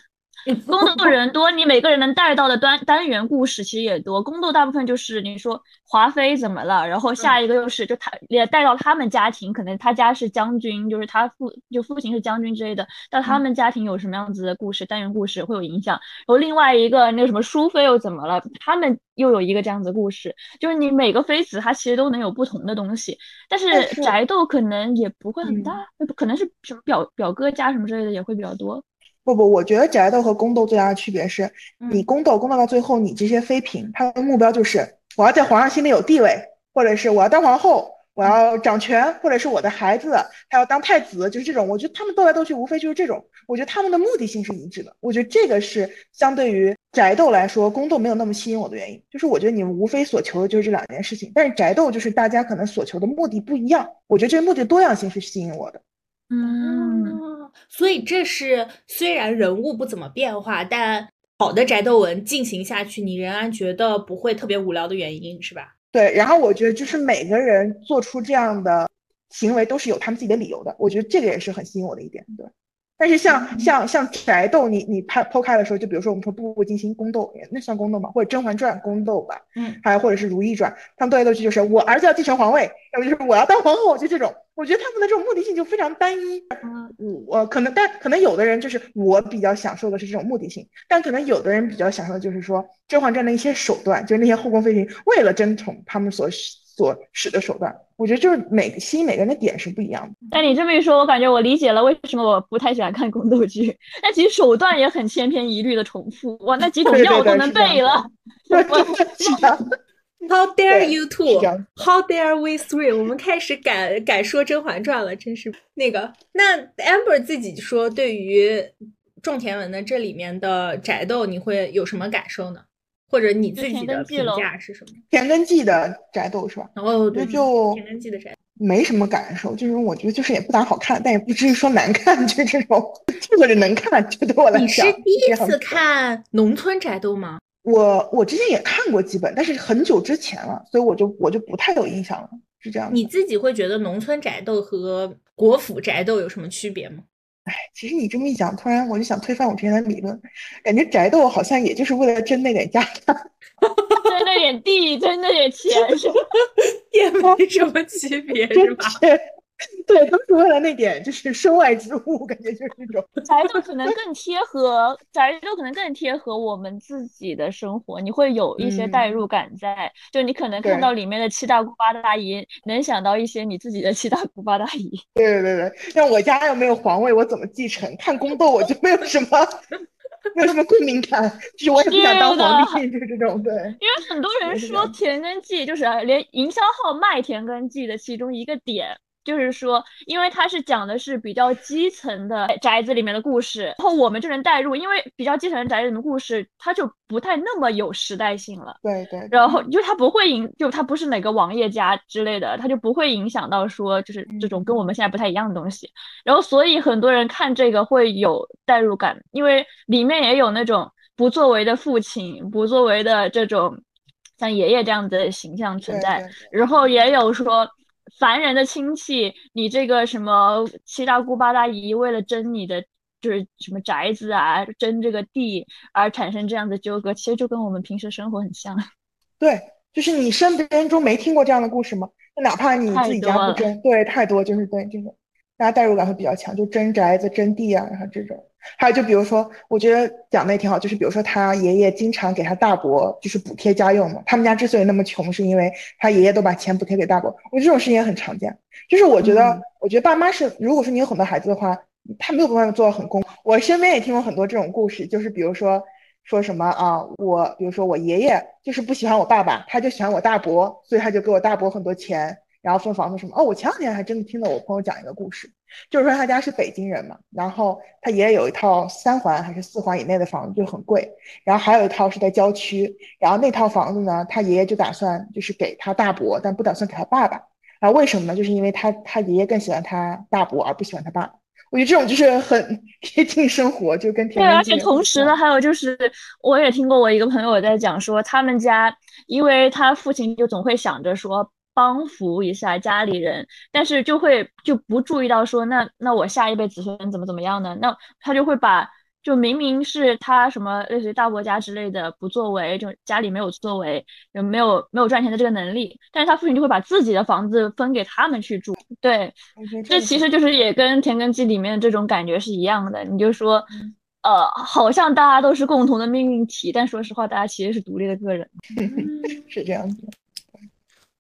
S1: 多，宫斗人多，你每个人能带到的单单元故事其实也多。宫斗大部分就是你说华妃怎么了，然后下一个又是就他也带到他们家庭，可能他家是将军，就是他父就父亲是将军之类的，到他们家庭有什么样子的故事，单元故事会有影响。然后另外一个那个什么淑妃又怎么了，他们又有一个这样子故事，就是你每个妃子她其实都能有不同的东西，但是宅斗可能也不会很大，可能是什么表表哥家什么之类的也会比较多。
S3: 不不，我觉得宅斗和宫斗最大的区别是，你宫斗宫斗到最后，你这些妃嫔，她的目标就是我要在皇上心里有地位，或者是我要当皇后，我要掌权，或者是我的孩子他要当太子，就是这种。我觉得他们斗来斗去，无非就是这种。我觉得他们的目的性是一致的。我觉得这个是相对于宅斗来说，宫斗没有那么吸引我的原因，就是我觉得你们无非所求的就是这两件事情，但是宅斗就是大家可能所求的目的不一样。我觉得这个目的多样性是吸引我的。
S2: 嗯，所以这是虽然人物不怎么变化，但好的宅斗文进行下去，你仍然觉得不会特别无聊的原因，是吧？
S3: 对，然后我觉得就是每个人做出这样的行为都是有他们自己的理由的，我觉得这个也是很吸引我的一点，对。但是像像像宅斗，你你拍剖开的时候，就比如说我们说《步步惊心》宫斗，那算宫斗吗？或者《甄嬛传》宫斗吧，
S2: 嗯，
S3: 还有或者是《如懿传》，他们斗来斗去就是我儿子要继承皇位，要不就是我要当皇后，就这种。我觉得他们的这种目的性就非常单一。我可能但可能有的人就是我比较享受的是这种目的性，但可能有的人比较享受的就是说《甄嬛传》的一些手段，就是那些后宫妃嫔为了争宠他们所。所使的手段，我觉得就是每个吸引每个人的点是不一样的。
S1: 但你这么一说，我感觉我理解了为什么我不太喜欢看宫斗剧。那其实手段也很千篇一律的重复，哇，那几种药都能背了。[laughs] [laughs]
S2: How dare you two? How dare we three? 我们开始改改说《甄嬛传》了，真是那个。那 Amber 自己说，对于种田文的这里面的宅斗，你会有什么感受呢？或者你自己的评价是什么？
S3: 田根记的宅斗是吧？
S2: 哦，
S3: 对，就
S2: 田根记的宅
S3: 没什么感受，就是我觉得就是也不咋好看，但也不至于说难看，[laughs] 就这种，这个能看，就对我来讲。
S2: 你是第一次看农村宅斗吗？
S3: 我我之前也看过几本，但是很久之前了，所以我就我就不太有印象了，是这样。
S2: 你自己会觉得农村宅斗和国府宅斗有什么区别吗？
S3: 哎，其实你这么一讲，突然我就想推翻我之前的理论，感觉宅斗好像也就是为了争那点家产，
S1: 争那点地，争那点钱，是吧？[laughs]
S2: 也没什么区别，[laughs] 是吧？[laughs]
S3: 对，都是为了那点，就是身外之物，感觉就是这种
S1: 宅斗可能更贴合，宅斗可能更贴合我们自己的生活，你会有一些代入感在，就你可能看到里面的七大姑八大姨，能想到一些你自己的七大姑八大姨。
S3: 对对对对，像我家又没有皇位，我怎么继承？看宫斗我就没有什么，没有什么共鸣感，就是我也不想当皇帝，就是这种。对，因
S1: 为很多人说田根记就是连营销号卖田根记的其中一个点。就是说，因为它是讲的是比较基层的宅子里面的故事，然后我们就能代入，因为比较基层的宅子里面故事，它就不太那么有时代性了。
S3: 对对。
S1: 然后就它不会影，就它不是哪个王爷家之类的，它就不会影响到说就是这种跟我们现在不太一样的东西。然后所以很多人看这个会有代入感，因为里面也有那种不作为的父亲，不作为的这种像爷爷这样的形象存在，然后也有说。凡人的亲戚，你这个什么七大姑八大姨，为了争你的就是什么宅子啊，争这个地而产生这样的纠葛，其实就跟我们平时生活很像。[laughs]
S3: 对，就是你身边人中没听过这样的故事吗？哪怕你自己家不争，对，太多就是对这种。大家代入感会比较强，就争宅子、争地啊，然后这种。还有就比如说，我觉得讲的也挺好，就是比如说他爷爷经常给他大伯就是补贴家用嘛。他们家之所以那么穷，是因为他爷爷都把钱补贴给大伯。我觉得这种事情也很常见。就是我觉得，我觉得爸妈是，如果说你有很多孩子的话，他没有办法做到很公。我身边也听过很多这种故事，就是比如说说什么啊，我比如说我爷爷就是不喜欢我爸爸，他就喜欢我大伯，所以他就给我大伯很多钱。然后分房子什么哦，我前两天还真的听到我朋友讲一个故事，就是说他家是北京人嘛，然后他爷爷有一套三环还是四环以内的房子就很贵，然后还有一套是在郊区，然后那套房子呢，他爷爷就打算就是给他大伯，但不打算给他爸爸，啊，为什么呢？就是因为他他爷爷更喜欢他大伯而不喜欢他爸，我觉得这种就是很 [laughs] 贴近生活，就跟
S1: 对，而且同时呢，还有就是我也听过我一个朋友在讲说，他们家因为他父亲就总会想着说。帮扶一下家里人，但是就会就不注意到说，那那我下一辈子孙怎么怎么样呢？那他就会把就明明是他什么类似于大伯家之类的不作为，就家里没有作为，就没有没有赚钱的这个能力，但是他父亲就会把自己的房子分给他们去住。对，这其实就是也跟《田耕记》里面的这种感觉是一样的。你就说，呃，好像大家都是共同的命运体，但说实话，大家其实是独立的个人。[laughs]
S3: 是这样子。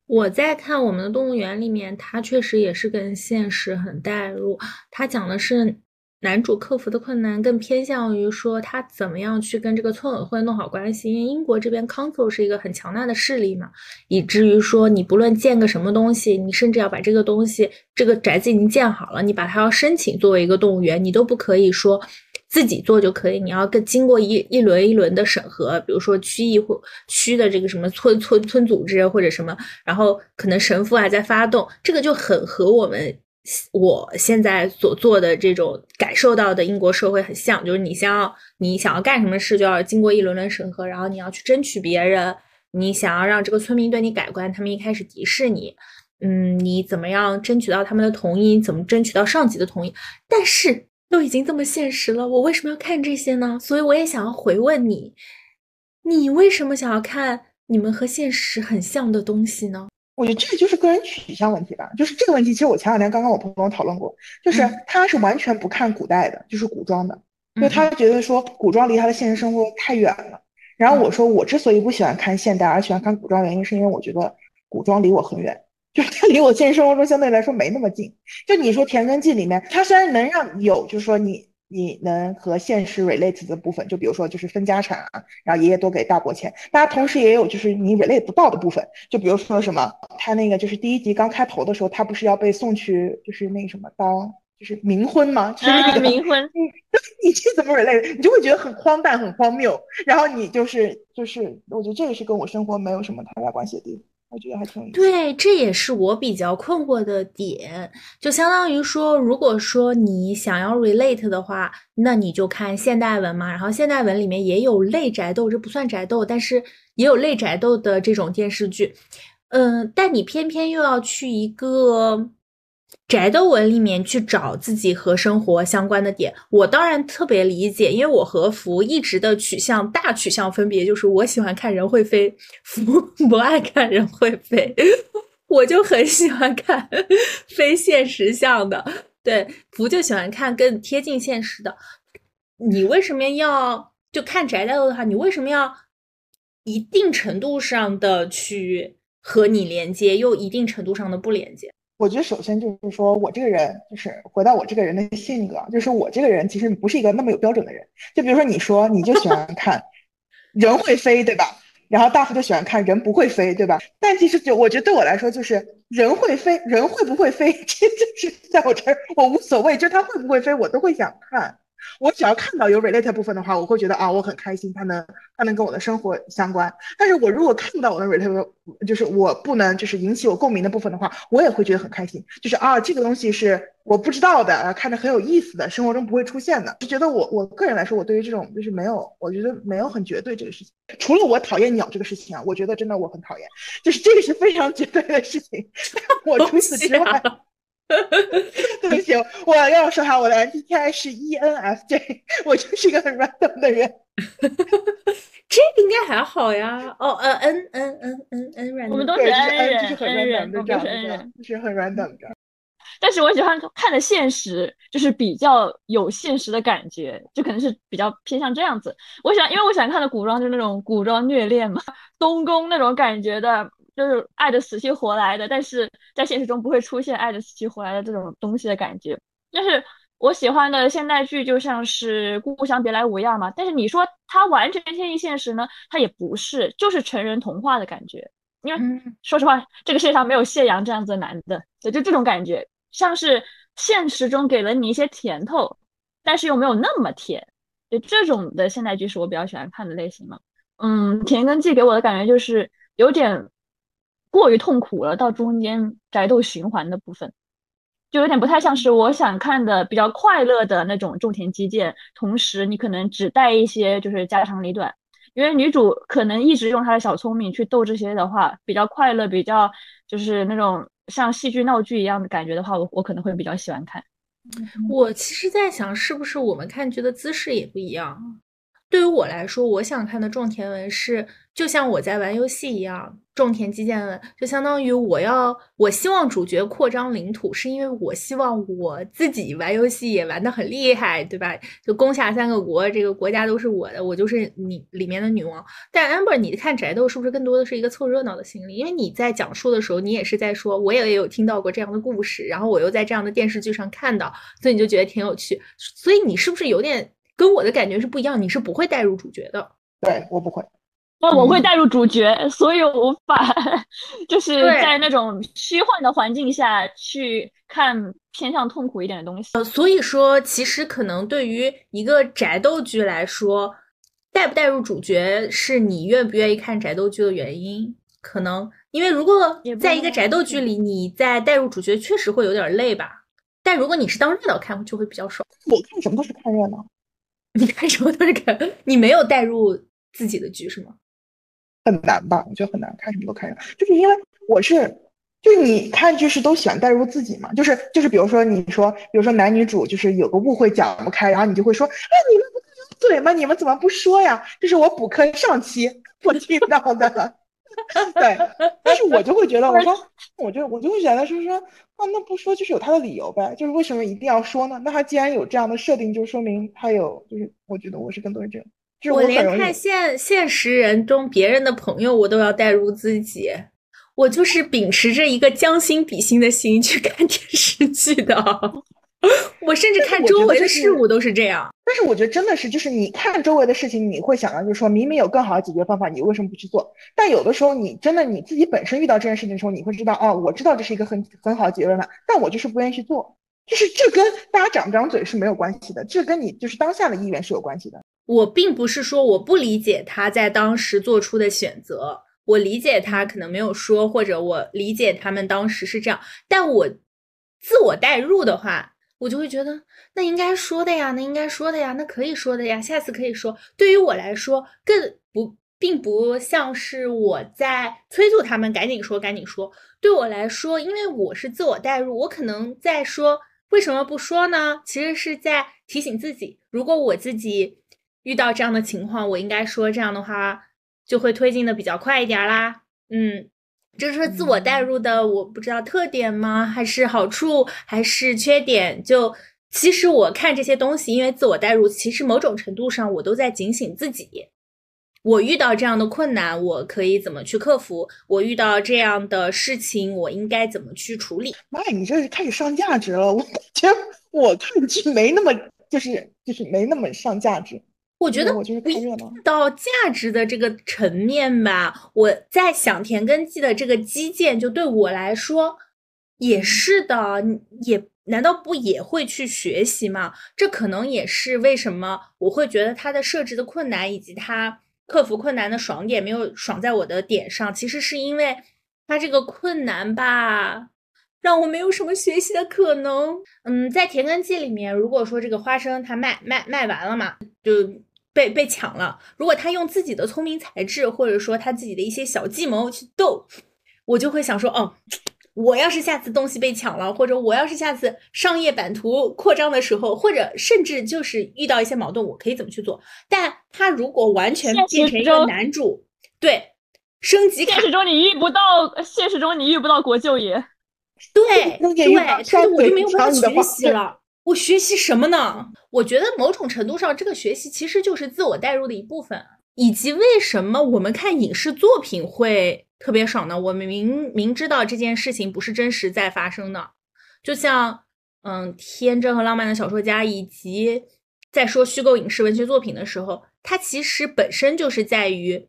S2: 我在看我们的动物园里面，它确实也是跟现实很带入。它讲的是男主克服的困难，更偏向于说他怎么样去跟这个村委会弄好关系。因为英国这边 council 是一个很强大的势力嘛，以至于说你不论建个什么东西，你甚至要把这个东西，这个宅子已经建好了，你把它要申请作为一个动物园，你都不可以说。自己做就可以，你要跟经过一一轮一轮的审核，比如说区议会区的这个什么村村村组织或者什么，然后可能神父还在发动，这个就很和我们我现在所做的这种感受到的英国社会很像，就是你想要你想要干什么事，就要经过一轮轮审核，然后你要去争取别人，你想要让这个村民对你改观，他们一开始敌视你，嗯，你怎么样争取到他们的同意，怎么争取到上级的同意，但是。都已经这么现实了，我为什么要看这些呢？所以我也想要回问你，你为什么想要看你们和现实很像的东西呢？
S3: 我觉得这个就是个人取向问题吧。就是这个问题，其实我前两天刚刚我朋友讨论过，就是他是完全不看古代的，就是古装的，因为他觉得说古装离他的现实生活太远了。然后我说我之所以不喜欢看现代，而喜欢看古装，原因是因为我觉得古装离我很远。就是它离我现实生活中相对来说没那么近。就你说《田耕记》里面，它虽然能让有，就是说你你能和现实 relate 的部分，就比如说就是分家产啊，然后爷爷多给大伯钱，大家同时也有就是你 relate 不到的部分，就比如说什么，他那个就是第一集刚开头的时候，他不是要被送去就是那什么当就是冥婚吗？就是那个
S1: 冥婚，[laughs]
S3: 你这怎么 relate？你就会觉得很荒诞、很荒谬。然后你就是就是，我觉得这个是跟我生活没有什么太大关系的地方。我觉得还挺
S2: 对，这也是我比较困惑的点。就相当于说，如果说你想要 relate 的话，那你就看现代文嘛。然后现代文里面也有类宅斗，这不算宅斗，但是也有类宅斗的这种电视剧。嗯，但你偏偏又要去一个。宅斗文里面去找自己和生活相关的点，我当然特别理解，因为我和福一直的取向大取向分别就是我喜欢看人会飞，[laughs] 福不爱看人会飞，[laughs] 我就很喜欢看非现实向的，对，福就喜欢看更贴近现实的。你为什么要就看宅斗的话，你为什么要一定程度上的去和你连接，又一定程度上的不连接？
S3: 我觉得首先就是说我这个人，就是回到我这个人的性格，就是我这个人其实不是一个那么有标准的人。就比如说你说你就喜欢 [laughs] 看人会飞，对吧？然后大夫就喜欢看人不会飞，对吧？但其实就我觉得对我来说，就是人会飞，人会不会飞，[laughs] 这就是在我这儿我无所谓，就他会不会飞我都会想看。我只要看到有 relate 部分的话，我会觉得啊，我很开心，它能它能跟我的生活相关。但是我如果看不到我的 relate，就是我不能就是引起我共鸣的部分的话，我也会觉得很开心。就是啊，这个东西是我不知道的，看着很有意思的，生活中不会出现的。就觉得我我个人来说，我对于这种就是没有，我觉得没有很绝对这个事情。除了我讨厌鸟这个事情啊，我觉得真的我很讨厌，就是这个是非常绝对的事情。[laughs] 我除此之外。对不起，我要说哈，我的 MBTI 是 ENFJ，我就是一个很 random 的人。[laughs]
S2: 这应该还好呀。哦，呃，N N N N N random，
S1: 我们都是 N 人
S3: ，N
S1: 人，都是 N 人，
S3: 就是很 random 的。
S1: 但是我喜欢看的现实，就是比较有现实的感觉，就可能是比较偏向这样子。我喜欢，因为我喜欢看的古装就是那种古装虐恋嘛，[laughs] 东宫那种感觉的。就是爱的死去活来的，但是在现实中不会出现爱的死去活来的这种东西的感觉。但是我喜欢的现代剧就像是《故乡别来无恙》嘛，但是你说它完全贴近现实呢，它也不是，就是成人童话的感觉。因为说实话，这个世界上没有谢阳这样子的男的，对就这种感觉，像是现实中给了你一些甜头，但是又没有那么甜。就这种的现代剧是我比较喜欢看的类型嘛。嗯，《田耕记》给我的感觉就是有点。过于痛苦了，到中间宅斗循环的部分，就有点不太像是我想看的比较快乐的那种种田基建。同时，你可能只带一些就是家长里短，因为女主可能一直用她的小聪明去斗这些的话，比较快乐，比较就是那种像戏剧闹剧一样的感觉的话，我我可能会比较喜欢看。
S2: 我其实在想，是不是我们看剧的姿势也不一样？对于我来说，我想看的种田文是，就像我在玩游戏一样，种田基建文就相当于我要，我希望主角扩张领土，是因为我希望我自己玩游戏也玩的很厉害，对吧？就攻下三个国，这个国家都是我的，我就是你里面的女王。但 Amber，你看宅斗是不是更多的是一个凑热闹的心理？因为你在讲述的时候，你也是在说，我也有听到过这样的故事，然后我又在这样的电视剧上看到，所以你就觉得挺有趣。所以你是不是有点？跟我的感觉是不一样，你是不会带入主角的。
S3: 对我不会，
S1: 那我会带入主角，所以我无法 [laughs] 就是在那种虚幻的环境下去看偏向痛苦一点的东西。
S2: 呃，所以说，其实可能对于一个宅斗剧来说，带不带入主角是你愿不愿意看宅斗剧的原因。可能因为如果在一个宅斗剧里，你在带入主角确实会有点累吧。但如果你是当热闹看，就会比较爽。
S3: 我看什么都是看热闹。
S2: 你看什么都是看，你没有带入自己的剧是吗？
S3: 很难吧？我觉得很难，看什么都看就是因为我是，就你看剧是都喜欢代入自己嘛？就是就是，比如说你说，比如说男女主就是有个误会讲不开，然后你就会说，哎，你们不是有嘴吗？你们怎么不说呀？这是我补课上期 [laughs] 我听到的。[laughs] 对，但是我就会觉得，我说，[laughs] 我就我就会觉得，就是说，啊，那不说就是有他的理由呗，就是为什么一定要说呢？那他既然有这样的设定，就说明他有，就是我觉得我是更多是这样，就是我
S2: 连看现现实人中别人的朋友，我都要带入自己，我就是秉持着一个将心比心的心去 [laughs] 看电视剧的。[laughs] 我甚至看周围的事物都是这样，
S3: 但是我觉得真的是，就是你看周围的事情，你会想到，就是说明明有更好的解决方法，你为什么不去做？但有的时候，你真的你自己本身遇到这件事情的时候，你会知道，哦，我知道这是一个很很好的解决方法，但我就是不愿意去做。就是这跟大家长不长嘴是没有关系的，这跟你就是当下的意愿是有关系的。
S2: 我并不是说我不理解他在当时做出的选择，我理解他可能没有说，或者我理解他们当时是这样，但我自我代入的话。我就会觉得那应该说的呀，那应该说的呀，那可以说的呀，下次可以说。对于我来说，更不并不像是我在催促他们赶紧说，赶紧说。对我来说，因为我是自我代入，我可能在说为什么不说呢？其实是在提醒自己，如果我自己遇到这样的情况，我应该说这样的话，就会推进的比较快一点啦。嗯。这是自我代入的，我不知道特点吗？还是好处，还是缺点？就其实我看这些东西，因为自我代入，其实某种程度上我都在警醒自己。我遇到这样的困难，我可以怎么去克服？我遇到这样的事情，我应该怎么去处理？
S3: 妈呀，你这是开始上价值了！我觉我看剧没那么，就是就是没那么上价值。
S2: 我觉得
S3: 我就是看热闹。
S2: 到价值的这个层面吧，我在想田根记的这个基建，就对我来说也是的，也难道不也会去学习吗？这可能也是为什么我会觉得它的设置的困难以及它克服困难的爽点没有爽在我的点上。其实是因为它这个困难吧，让我没有什么学习的可能。嗯，在田根记里面，如果说这个花生它卖卖卖完了嘛，就。被被抢了。如果他用自己的聪明才智，或者说他自己的一些小计谋去斗，我就会想说，哦，我要是下次东西被抢了，或者我要是下次商业版图扩张的时候，或者甚至就是遇到一些矛盾，我可以怎么去做？但他如果完全变成一个男主，对，升级
S1: 现实中你遇不到，现实中你遇不到国舅爷，
S2: 对对，他我就没有办法学习了。我学习什么呢？我觉得某种程度上，这个学习其实就是自我代入的一部分，以及为什么我们看影视作品会特别爽呢？我们明明知道这件事情不是真实在发生的，就像嗯，天真和浪漫的小说家，以及在说虚构影视文学作品的时候，它其实本身就是在于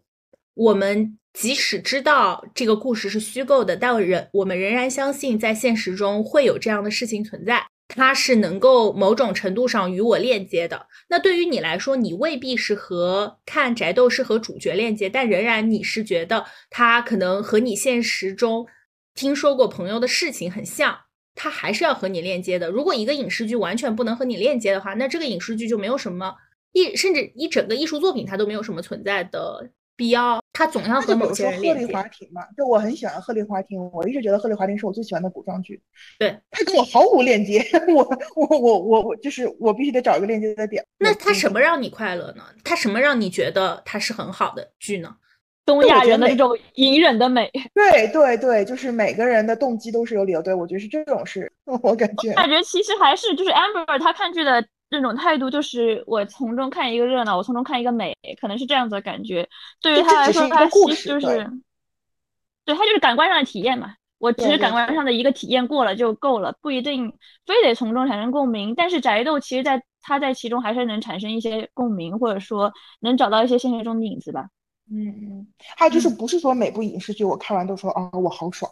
S2: 我们即使知道这个故事是虚构的，但人我们仍然相信在现实中会有这样的事情存在。它是能够某种程度上与我链接的。那对于你来说，你未必是和看宅斗是和主角链接，但仍然你是觉得它可能和你现实中听说过朋友的事情很像，它还是要和你链接的。如果一个影视剧完全不能和你链接的话，那这个影视剧就没有什么艺，甚至一整个艺术作品它都没有什么存在的必要，他总要和某些人
S3: 连接。鹤唳华亭嘛，就我很喜欢鹤唳华亭，我一直觉得鹤唳华亭是我最喜欢的古装剧。
S2: 对，
S3: 他跟我毫无链接，我我我我我就是我必须得找一个链接的点。
S2: 那他什么让你快乐呢？他什么让你觉得他是很好的剧呢？
S1: 东亚人的这种隐忍的美，
S3: 对对对，就是每个人的动机都是有理由。对我觉得是这种事，[laughs] 我感觉。
S1: 感觉其实还是就是 Amber 他看剧的这种态度，就是我从中看一个热闹，我从中看一个美，可能是这样子的感觉。对于他来说，他其实就是，对他就是感官上的体验嘛。我只是感官上的一个体验过了就够了，不一定非得从中产生共鸣。但是宅斗其实在他在其中还是能产生一些共鸣，或者说能找到一些现实中的影子吧。
S3: 嗯嗯，还有就是不是说每部影视剧我看完都说啊我好爽，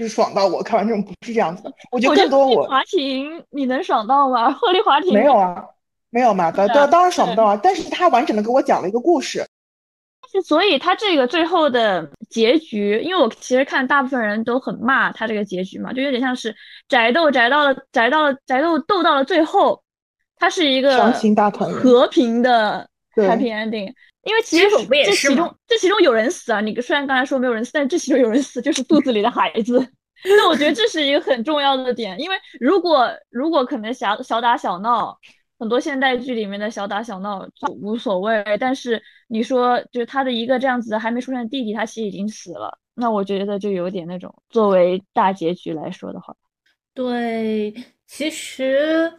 S3: 就是爽到我看完这种不是这样子的。我觉得更多我
S1: 华庭你能爽到吗？鹤唳华庭
S3: 没有啊，没有嘛，当当当然爽不到啊。但是他完整的给我讲了一个故事，
S1: 是所以他这个最后的结局，因为我其实看大部分人都很骂他这个结局嘛，就有点像是宅斗宅到了宅到了宅斗斗到了最后，他是一个和平的 happy ending。因为其实这其中这其中有人死啊！你虽然刚才说没有人死，但这其中有人死，就是肚子里的孩子。[laughs] 那我觉得这是一个很重要的点，因为如果如果可能小小打小闹，很多现代剧里面的小打小闹就无所谓。但是你说就是他的一个这样子的还没出生的弟弟，他其实已经死了，那我觉得就有点那种作为大结局来说的话，
S2: 对，其实。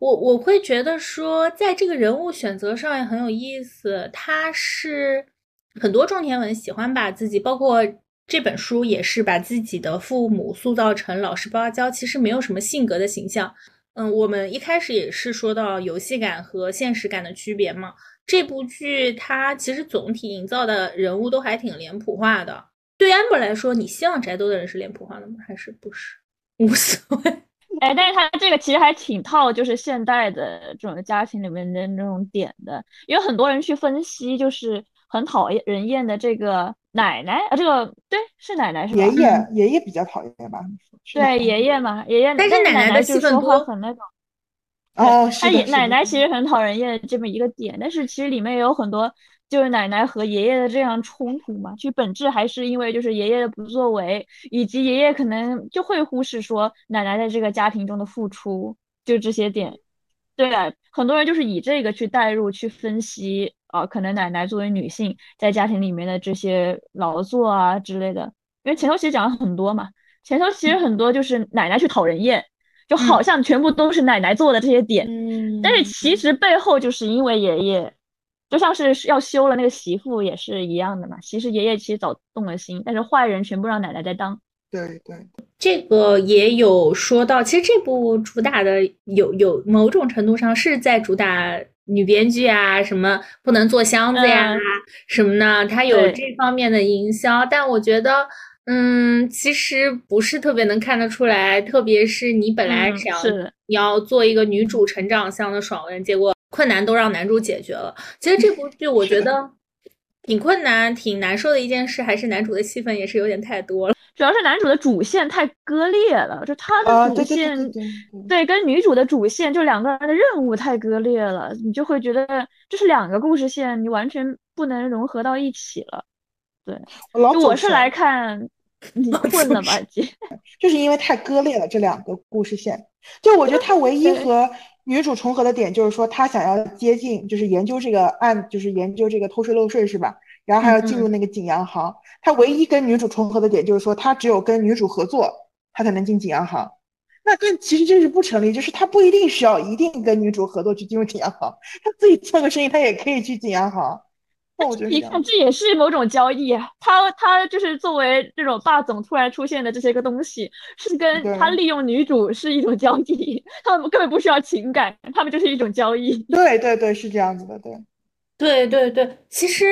S2: 我我会觉得说，在这个人物选择上也很有意思。他是很多种田文喜欢把自己，包括这本书也是把自己的父母塑造成老实巴交，其实没有什么性格的形象。嗯，我们一开始也是说到游戏感和现实感的区别嘛。这部剧它其实总体营造的人物都还挺脸谱化的。对 amber 来说，你希望宅斗的人是脸谱化的吗？还是不是？无所谓。
S1: 哎，但是他这个其实还挺套，就是现代的这种家庭里面的那种点的，因为很多人去分析，就是很讨厌人厌的这个奶奶啊，这个对是奶奶是吧？
S3: 爷爷爷爷比较讨厌吧？
S1: 对爷爷嘛，爷爷，
S2: 但是奶
S1: 奶
S2: 的戏份多，
S1: 很那种。
S3: 哦，他
S1: 奶奶其实很讨人厌这么一个点，但是其实里面也有很多。就是奶奶和爷爷的这样冲突嘛，其实本质还是因为就是爷爷的不作为，以及爷爷可能就会忽视说奶奶在这个家庭中的付出，就这些点。对啊，很多人就是以这个去代入去分析啊，可能奶奶作为女性在家庭里面的这些劳作啊之类的。因为前头其实讲了很多嘛，前头其实很多就是奶奶去讨人厌，就好像全部都是奶奶做的这些点，但是其实背后就是因为爷爷。就像是要休了那个媳妇也是一样的嘛。其实爷爷其实早动了心，但是坏人全部让奶奶在当。
S3: 对对，
S2: 这个也有说到。其实这部主打的有有某种程度上是在主打女编剧啊，什么不能做箱子呀，什么呢？它有这方面的营销。但我觉得，嗯，其实不是特别能看得出来。特别是你本来想你要做一个女主成长向的爽文，结果。困难都让男主解决了。其实这部剧我觉得挺困难、挺难受的一件事，还是男主的戏份也是有点太多了。
S1: 主要是男主的主线太割裂了，就他的主线对跟女主的主线就两个人的任务太割裂了，你就会觉得这是两个故事线，你完全不能融合到一起了。对，我是来看 [laughs] 你混了吧，姐，[laughs]
S3: 就是因为太割裂了这两个故事线。就我觉得他唯一和女主重合的点就是说，他想要接近，就是研究这个案，就是研究这个偷税漏税，是吧？然后还要进入那个景阳行。他唯一跟女主重合的点就是说，他只有跟女主合作，他才能进景阳行。那但其实这是不成立，就是他不一定需要一定跟女主合作去进入景阳行，他自己做个生意，他也可以去景阳行。
S1: 你看，这也是某种交易。他他就是作为这种霸总突然出现的这些个东西，是跟他利用女主是一种交易。他们根本不需要情感，他们就是一种交易。
S3: 对对对，是这样子的。对
S2: 对对对，其实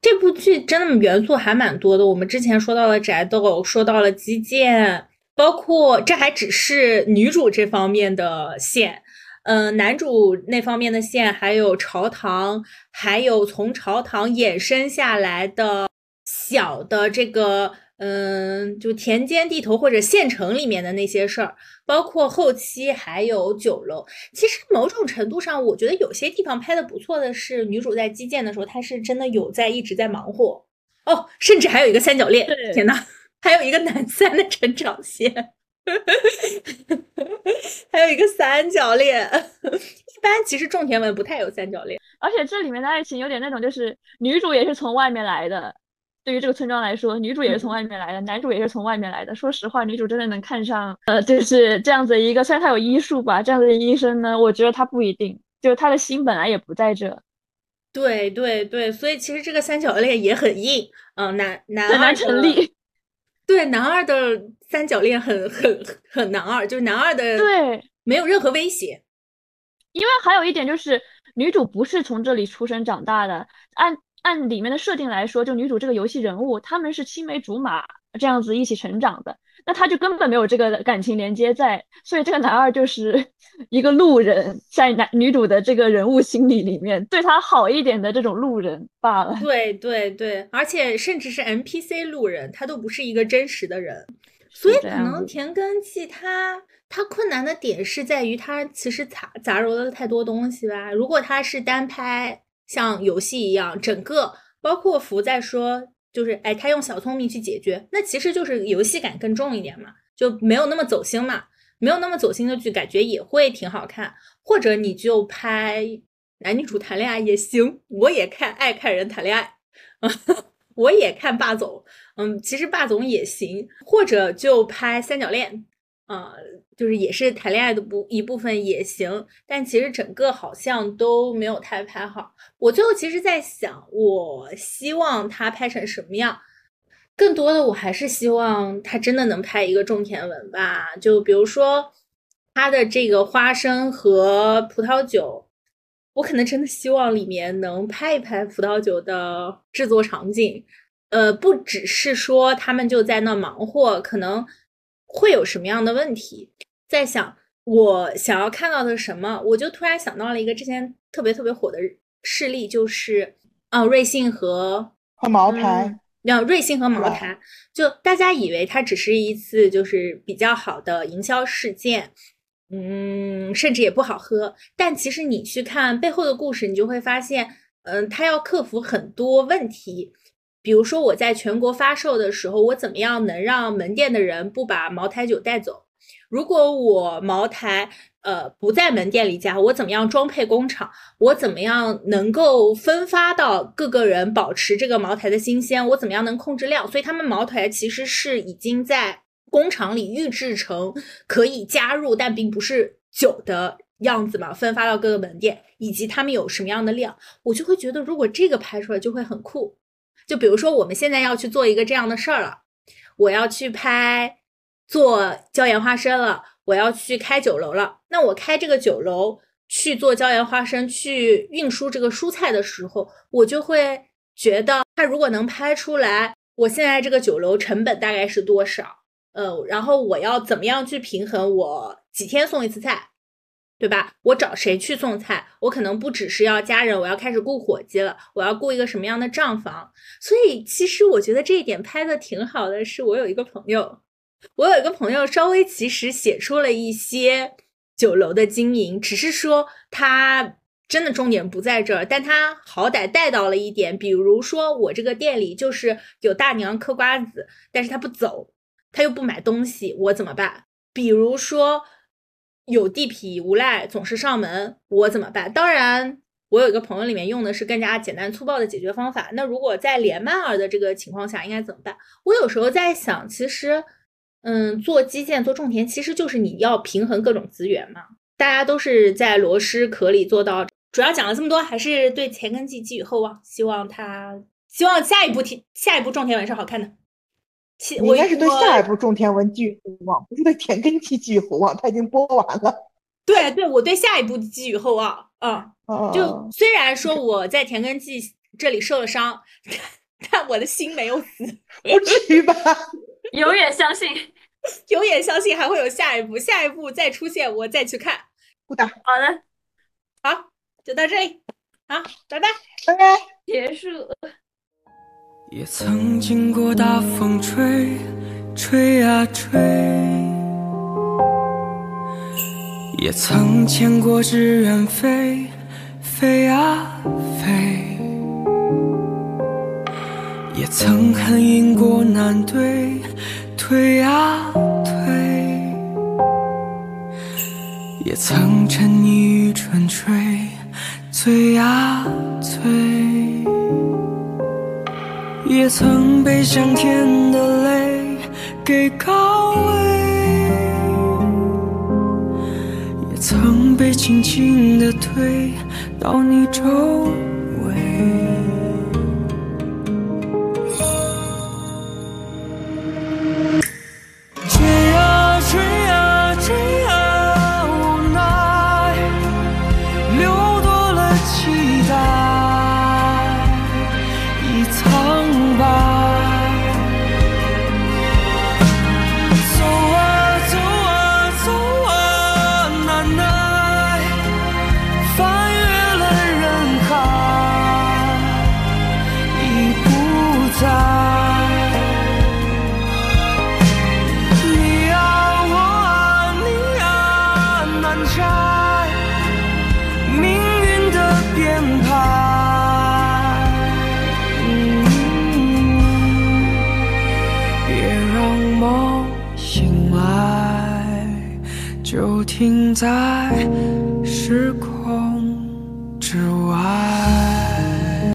S2: 这部剧真的元素还蛮多的。我们之前说到了宅斗，说到了击剑，包括这还只是女主这方面的线。嗯，男主那方面的线，还有朝堂，还有从朝堂衍生下来的小的这个嗯，就田间地头或者县城里面的那些事儿，包括后期还有酒楼。其实某种程度上，我觉得有些地方拍的不错的是，女主在击剑的时候，她是真的有在一直在忙活哦，甚至还有一个三角恋。天呐，还有一个 [laughs] 男三的成长线，[laughs] 还有一个三角恋。一般其实种田文不太有三角恋，
S1: 而且这里面的爱情有点那种，就是女主也是从外面来的。对于这个村庄来说，女主也是从外面来的，男主也是从外面来的。说实话，女主真的能看上呃，就是这样子一个，虽然他有医术吧，这样子的医生呢，我觉得他不一定，就是他的心本来也不在这。
S2: 对对对，所以其实这个三角恋也很硬，嗯，男男
S1: 二成立。
S2: 对，男二的三角恋很很很男二，就是男二的
S1: 对，
S2: 没有任何威胁。
S1: 因为还有一点就是，女主不是从这里出生长大的，按。按里面的设定来说，就女主这个游戏人物，他们是青梅竹马这样子一起成长的，那他就根本没有这个感情连接在，所以这个男二就是 [laughs] 一个路人，在男女主的这个人物心理里面，对他好一点的这种路人罢了。
S2: 对对对，而且甚至是 NPC 路人，他都不是一个真实的人，所以可能田根纪他他困难的点是在于他其实杂杂糅了太多东西吧，如果他是单拍。像游戏一样，整个包括福在说，就是哎，他用小聪明去解决，那其实就是游戏感更重一点嘛，就没有那么走心嘛，没有那么走心的剧，感觉也会挺好看。或者你就拍男女主谈恋爱也行，我也看爱看人谈恋爱，[laughs] 我也看霸总，嗯，其实霸总也行，或者就拍三角恋，啊。就是也是谈恋爱的部一部分也行，但其实整个好像都没有太拍好。我最后其实在想，我希望他拍成什么样？更多的我还是希望他真的能拍一个种田文吧。就比如说他的这个花生和葡萄酒，我可能真的希望里面能拍一拍葡萄酒的制作场景。呃，不只是说他们就在那忙活，可能会有什么样的问题。在想我想要看到的什么，我就突然想到了一个之前特别特别火的事例，就是啊，瑞幸和
S3: 和茅台，
S2: 那瑞幸和茅台，就大家以为它只是一次就是比较好的营销事件，嗯，甚至也不好喝，但其实你去看背后的故事，你就会发现，嗯，它要克服很多问题，比如说我在全国发售的时候，我怎么样能让门店的人不把茅台酒带走？如果我茅台呃不在门店里加，我怎么样装配工厂？我怎么样能够分发到各个人，保持这个茅台的新鲜？我怎么样能控制量？所以他们茅台其实是已经在工厂里预制成可以加入，但并不是酒的样子嘛，分发到各个门店，以及他们有什么样的量，我就会觉得如果这个拍出来就会很酷。就比如说我们现在要去做一个这样的事儿了，我要去拍。做椒盐花生了，我要去开酒楼了。那我开这个酒楼去做椒盐花生，去运输这个蔬菜的时候，我就会觉得，他如果能拍出来，我现在这个酒楼成本大概是多少？呃，然后我要怎么样去平衡？我几天送一次菜，对吧？我找谁去送菜？我可能不只是要家人，我要开始雇伙计了，我要雇一个什么样的账房？所以其实我觉得这一点拍的挺好的。是我有一个朋友。我有一个朋友，稍微其实写出了一些酒楼的经营，只是说他真的重点不在这儿，但他好歹带到了一点，比如说我这个店里就是有大娘嗑瓜子，但是他不走，他又不买东西，我怎么办？比如说有地痞无赖总是上门，我怎么办？当然，我有一个朋友里面用的是更加简单粗暴的解决方法。那如果在连麦儿的这个情况下，应该怎么办？我有时候在想，其实。嗯，做基建、做种田，其实就是你要平衡各种资源嘛。大家都是在螺蛳壳里做到。主要讲了这么多，还是对田根记寄予厚望，希望他，希望下一步田下一步种田文是好看的。
S3: 你应该是对下一部种田文寄予厚望，不是对田根纪寄予厚望，他已经播完了。
S2: 对对，我对下一部寄予厚望。嗯，就虽然说我在田根纪这里受了伤，但我的心没有死。[laughs]
S3: 不至于吧？
S1: 永远相信。[laughs]
S2: 永远相信还会有下一步，下一步再出现，我再去看。
S3: 不打，
S1: 好的，
S2: 好，就到这里，好，拜拜，
S3: 拜拜，
S1: 结束。
S4: 也曾经过大风吹，吹啊吹，也曾见过纸鸢飞，飞啊飞，也曾恨因果难对，推啊推，也曾沉溺于春吹，醉啊醉。也曾被香甜的泪给告慰，也曾被轻轻的推到你周围。